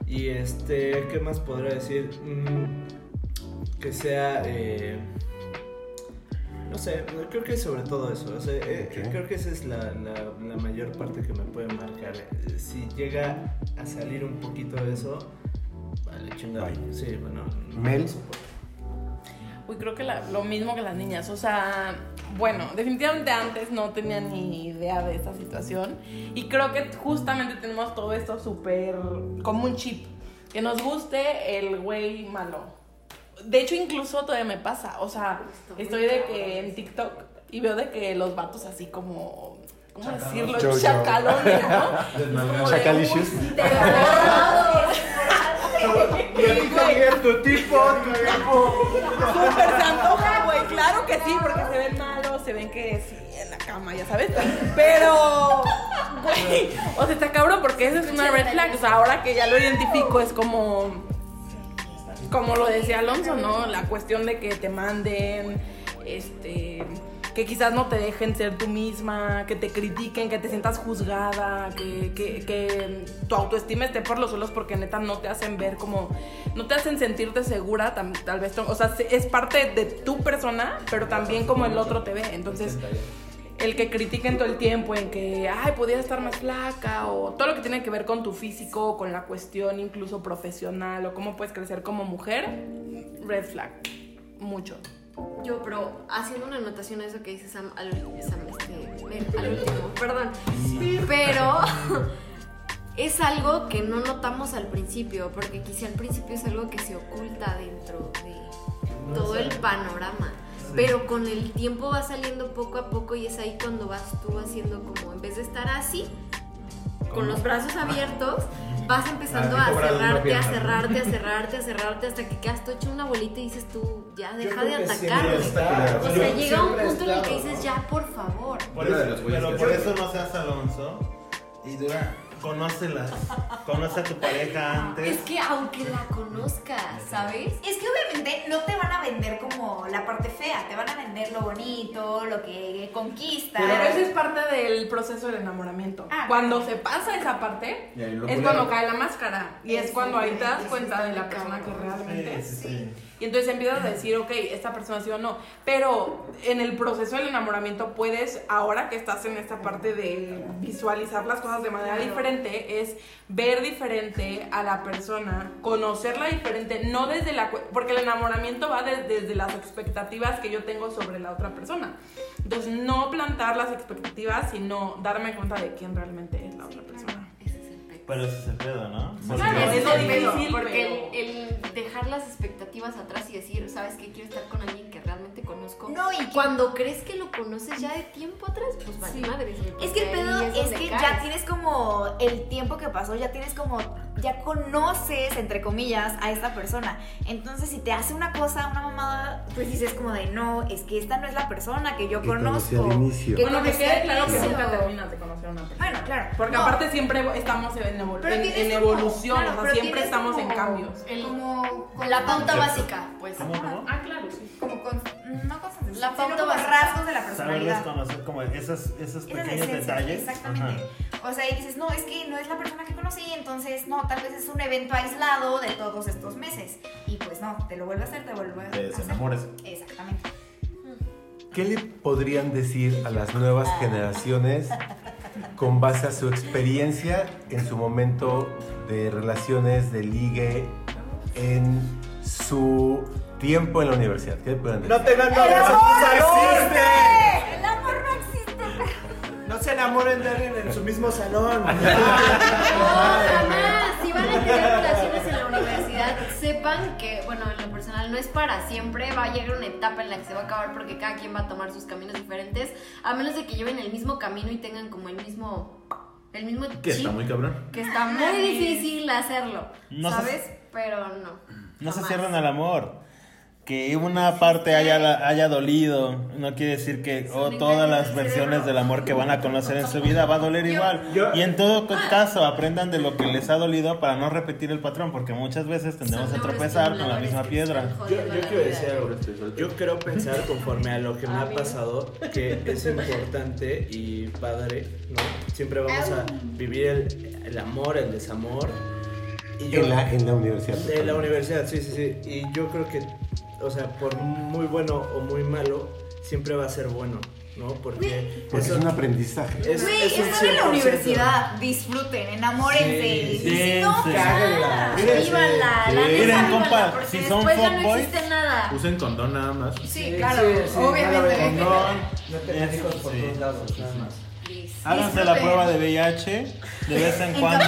Speaker 7: Y este, ¿qué más podría decir? Mm, que sea... eh, no sé, creo que sobre todo eso. o sea, eh. Creo que esa es la, la- la mayor parte que me puede marcar. Eh, Si llega a salir un poquito de eso, vale, chingado.
Speaker 1: Bye.
Speaker 7: Sí, bueno. no
Speaker 1: Mel.
Speaker 4: Uy, creo que la- lo mismo que las niñas. O sea, bueno, definitivamente antes no tenía ni idea de esta situación. Y creo que justamente tenemos todo esto súper como un chip. Que nos guste el güey malo. De hecho, incluso todavía me pasa. O sea, estoy de que en TikTok y veo de que los vatos así como. ¿Cómo decirlo?
Speaker 1: Yo, yo.
Speaker 4: Chacalones, ¿no? Como de,
Speaker 1: Chacalicious.
Speaker 7: Tu tipo, tu tipo.
Speaker 4: Súper se antoja, güey. Claro que sí, porque se ven malos, se ven que sí, en la cama, ya sabes. Pero, güey, o sea, está cabrón porque esa es una red flag. O sea, ahora que ya lo identifico, es como. Como lo decía Alonso, ¿no? La cuestión de que te manden, este. Que quizás no te dejen ser tú misma, que te critiquen, que te sientas juzgada, que, que, que tu autoestima esté por los suelos porque neta no te hacen ver como, no te hacen sentirte segura, tam- tal vez, o sea, se- es parte de tu persona, pero también como el otro te ve. Entonces, el que critiquen todo el tiempo en que, ay, podía estar más flaca, o todo lo que tiene que ver con tu físico, con la cuestión incluso profesional, o cómo puedes crecer como mujer, red flag, mucho.
Speaker 5: Yo, pero haciendo una anotación a eso que dice Sam al, Sam, este, al último, perdón. Pero es algo que no notamos al principio, porque quizá al principio es algo que se oculta dentro de todo el panorama. Pero con el tiempo va saliendo poco a poco y es ahí cuando vas tú haciendo como, en vez de estar así, con los brazos abiertos, vas empezando
Speaker 6: Ah,
Speaker 5: a cerrarte, a cerrarte, a cerrarte, a cerrarte, hasta que quedas tú hecho una bolita y dices tú, ya deja de atacarme.
Speaker 7: está,
Speaker 5: O sea, llega un punto en el que dices,
Speaker 7: ¿no?
Speaker 5: ya, por favor.
Speaker 2: Por eso, pero por eso no seas Alonso y dura, conócelas. Conoce a tu pareja antes.
Speaker 5: Es que aunque la conozcas, ¿sabes?
Speaker 3: Es que obviamente no te van a vender como la parte fea, te van a vender lo bonito, lo que conquista.
Speaker 4: Pero eso es parte del proceso del enamoramiento.
Speaker 3: Ah,
Speaker 4: cuando se pasa esa parte, es cuando cae la máscara. Y es cuando ahí te das cuenta de la persona que realmente
Speaker 2: Sí,
Speaker 4: es.
Speaker 2: sí, sí.
Speaker 4: Y entonces empiezas a decir, ok, esta persona sí o no. Pero en el proceso del enamoramiento puedes, ahora que estás en esta parte de visualizar las cosas de manera diferente, es ver diferente a la persona, conocerla diferente, no desde la... Porque el enamoramiento va de- desde las expectativas que yo tengo sobre la otra persona. Entonces, no plantar las expectativas, sino darme cuenta de quién realmente es la otra persona.
Speaker 2: Pero ese es el pedo, ¿no?
Speaker 4: Claro,
Speaker 5: Ese
Speaker 4: es
Speaker 5: es
Speaker 4: lo
Speaker 5: el pedo,
Speaker 4: difícil,
Speaker 5: porque el, el dejar las expectativas atrás y decir, ¿sabes qué? Quiero estar con alguien que realmente conozco.
Speaker 3: No, y que-
Speaker 5: cuando crees que lo conoces ya de tiempo atrás, pues vale
Speaker 3: Sí.
Speaker 5: madres, güey,
Speaker 3: Es que el pedo es,
Speaker 5: donde
Speaker 3: que
Speaker 5: caes.
Speaker 3: ya tienes como el tiempo que pasó, ya tienes como, ya conoces, entre comillas, a esta persona. Entonces, si te hace una cosa, una mamada, pues dices como de, no, es que esta no es la persona que yo
Speaker 1: Que
Speaker 3: conozco.
Speaker 1: al inicio.
Speaker 3: Que
Speaker 4: Bueno, que quede claro que nunca terminas de conocer a una persona.
Speaker 3: Bueno, claro.
Speaker 4: Porque
Speaker 3: No,
Speaker 4: aparte siempre estamos en, evol- en-
Speaker 3: tienes
Speaker 4: en
Speaker 3: como-
Speaker 4: evolución,
Speaker 3: claro,
Speaker 4: o sea, siempre estamos en cambios.
Speaker 5: El-
Speaker 3: como con
Speaker 5: la pauta básica, pues.
Speaker 2: ¿Cómo, cómo?
Speaker 4: Ah, claro, sí.
Speaker 3: como con, no con
Speaker 5: La pauta básica.
Speaker 3: rasgos de la
Speaker 2: Saber
Speaker 3: personalidad.
Speaker 2: desconocer como esos, esos
Speaker 3: es
Speaker 2: pequeños
Speaker 3: esencia,
Speaker 2: detalles.
Speaker 3: Exactamente. O sea, y dices, no, es que no es la persona que conocí, entonces no, tal vez es un evento aislado de todos estos meses. Y pues no, te lo vuelve a hacer, te vuelve a
Speaker 2: Te
Speaker 3: hacer.
Speaker 2: desenamores.
Speaker 3: Exactamente.
Speaker 1: ¿Qué le podrían decir a las nuevas generaciones con base a su experiencia en su momento de relaciones de ligue en su tiempo en la universidad? ¿Qué podrían decir?
Speaker 7: No tengan novias en su salón.
Speaker 3: El amor no existe.
Speaker 7: No se enamoren de alguien en su mismo salón.
Speaker 5: No, jamás. Si van a tener relaciones en la universidad, sepan que, bueno, en lo personal no es para siempre. Va a llegar una etapa en la que se va a acabar porque cada quien va a tomar sus caminos diferentes. A menos de que lleven el mismo camino y tengan como el mismo el mismo
Speaker 6: Que está muy cabrón.
Speaker 5: que está muy difícil hacerlo,
Speaker 2: No se-
Speaker 5: ¿sabes? Pero no.
Speaker 2: No se cierran al amor. Que una parte haya, haya dolido, no quiere decir que oh, todas las versiones del amor que van a conocer en su vida va a doler igual. Y en todo caso, aprendan de lo que les ha dolido para no repetir el patrón, porque muchas veces tendemos a tropezar con la misma piedra.
Speaker 7: Yo, yo quiero decir algo. Yo quiero pensar conforme a lo que me ha pasado, que es importante y padre, ¿no? Siempre vamos a vivir el, el amor, el desamor. Y yo,
Speaker 1: En la, en la universidad.
Speaker 7: de la universidad, sí, sí, sí. Y yo creo que, o sea, por muy bueno o muy malo, siempre va a ser bueno, ¿no? Porque,
Speaker 1: Porque es
Speaker 7: eso-
Speaker 1: un aprendizaje.
Speaker 7: es-
Speaker 3: Güey,
Speaker 7: es un
Speaker 3: están en la
Speaker 7: 100%.
Speaker 3: universidad, disfruten, enamórense.
Speaker 7: Sí,
Speaker 3: y
Speaker 2: sí,
Speaker 3: si no,
Speaker 2: sí.
Speaker 3: cáguenla.
Speaker 7: Miren,
Speaker 5: Vívanla, la
Speaker 2: Sí.
Speaker 5: neta,
Speaker 2: Miren, compa,
Speaker 5: porque
Speaker 2: si son
Speaker 5: después ya no
Speaker 2: fuckboys,
Speaker 5: nada.
Speaker 6: Usen condón nada más.
Speaker 3: Sí, claro,
Speaker 7: sí, sí,
Speaker 3: obviamente.
Speaker 2: Condón,
Speaker 7: No hijos por
Speaker 2: sí.
Speaker 7: todos lados, nada más.
Speaker 2: Háganse la prueba de VIH de vez en
Speaker 3: En
Speaker 2: cuando.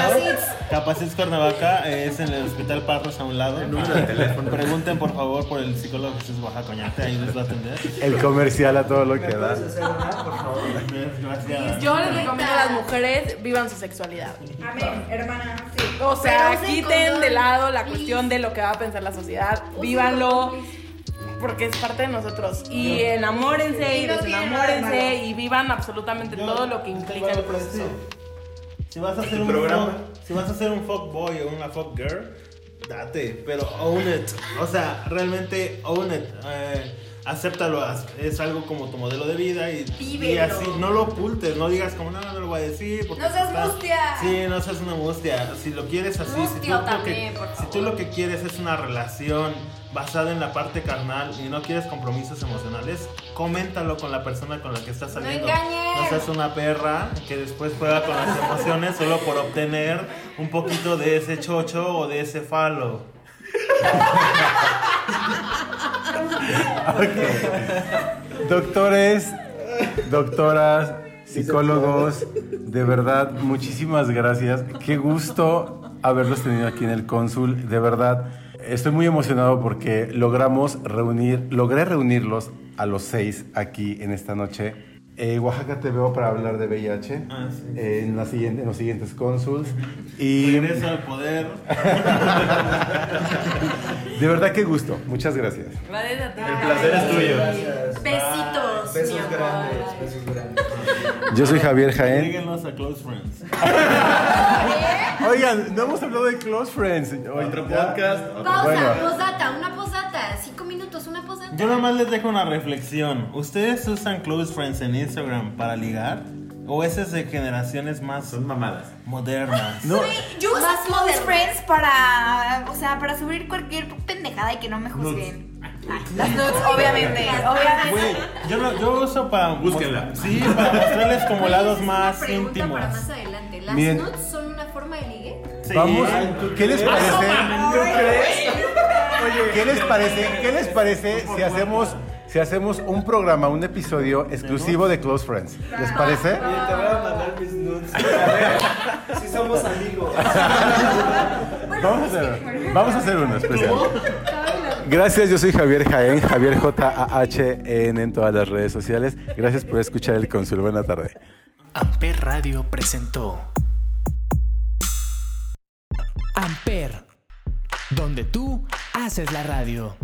Speaker 3: Capacits.
Speaker 2: Cuernavaca eh, es en el Hospital Parros a un lado.
Speaker 6: El número de teléfono.
Speaker 2: Pregunten por favor por el psicólogo Jesús Oaxacoñate, ahí les va a atender.
Speaker 1: El comercial a todo lo que da.
Speaker 7: ¿Puedes hacer una, por favor?
Speaker 2: Gracias.
Speaker 4: Yo les recomiendo a las mujeres vivan su sexualidad.
Speaker 3: Amén, hermana. Sí.
Speaker 4: O sea, quiten
Speaker 5: condón,
Speaker 4: de lado la
Speaker 5: please.
Speaker 4: cuestión de lo que va a pensar la sociedad. Vívanlo. Porque es parte de nosotros. Y enamórense y
Speaker 3: Y no
Speaker 4: desenamórense y vivan absolutamente
Speaker 2: Yo-
Speaker 4: todo lo que implica el proceso.
Speaker 2: Si vas a hacer un
Speaker 6: programa.
Speaker 2: fuck- si vas a hacer un fuck boy o una fuck girl, date, pero own it. O sea, realmente own it. Eh, acéptalo, as- es algo como tu modelo de vida y, y así, no lo ocultes, no digas como no, no lo voy a decir. Porque
Speaker 3: No seas
Speaker 2: estás-
Speaker 3: mustia.
Speaker 2: Sí, no seas una mustia. Si lo quieres así, si tú,
Speaker 5: Mustio
Speaker 2: lo que,
Speaker 5: también,
Speaker 2: si tú lo que quieres es una relación basada en la parte carnal y no quieres compromisos emocionales, coméntalo con la persona con la que estás saliendo.
Speaker 3: engañes.
Speaker 2: No seas una perra que después juega con las emociones solo por obtener un poquito de ese chocho o de ese falo.
Speaker 1: Doctores, doctoras, psicólogos, de verdad, muchísimas gracias. Qué gusto haberlos tenido aquí en el cónsul. De verdad, estoy muy emocionado porque logramos reunir, logré reunirlos a los seis aquí en esta noche. Eh, Oaxaca te veo para hablar de VIH
Speaker 2: Ah, sí.
Speaker 1: eh, en, la siguiente, en los siguientes cónsuls. Y
Speaker 2: Regreso al poder.
Speaker 1: de verdad, qué gusto. Muchas gracias.
Speaker 4: Gracias a ti.
Speaker 6: El placer es tuyo.
Speaker 7: Gracias.
Speaker 5: Besitos,
Speaker 7: Besos grandes, besos grandes.
Speaker 1: Yo soy Javier Jaén.
Speaker 2: A close friends.
Speaker 1: Oigan, no hemos hablado de Close Friends. Oye,
Speaker 6: Otro
Speaker 1: ya-
Speaker 6: podcast. otro-
Speaker 5: Pausa,
Speaker 1: Bueno.
Speaker 5: posdata, una posdata. Cinco minutos, una posdata.
Speaker 2: Yo nomás les dejo una reflexión. ¿Ustedes usan close friends en Instagram para ligar? ¿O ese es de generaciones más
Speaker 6: Son mamadas.
Speaker 2: modernas?
Speaker 1: No,
Speaker 3: Yo uso
Speaker 5: Más
Speaker 3: Close. Friends para, o sea, para subir cualquier pendejada y que no me juzguen. Ah, Las nudes, obviamente, obviamente.
Speaker 2: yo, lo- yo uso para...
Speaker 6: Búsquenla.
Speaker 2: Sí, para mostrarles como lados más
Speaker 5: una pregunta
Speaker 2: íntimos.
Speaker 5: para más adelante. ¿Las
Speaker 1: Miren.
Speaker 5: nudes son una forma de ligue?
Speaker 2: Sí.
Speaker 1: Vamos, ¿qué les parece? ¿Qué les parece? ¿Qué les parece si hacemos si hacemos un programa, un episodio exclusivo de Close Friends? ¿Les parece?
Speaker 7: Oye, te voy a mandar mis nudes. A ver si somos amigos.
Speaker 1: Vamos a hacer, vamos a hacer uno especial. Gracias, yo soy Javier Jaén, Javier J-A-H-E-N en todas las redes sociales. Gracias por escuchar el Consul. Buena tarde.
Speaker 9: Amper Radio presentó Amper, donde tú haces la radio.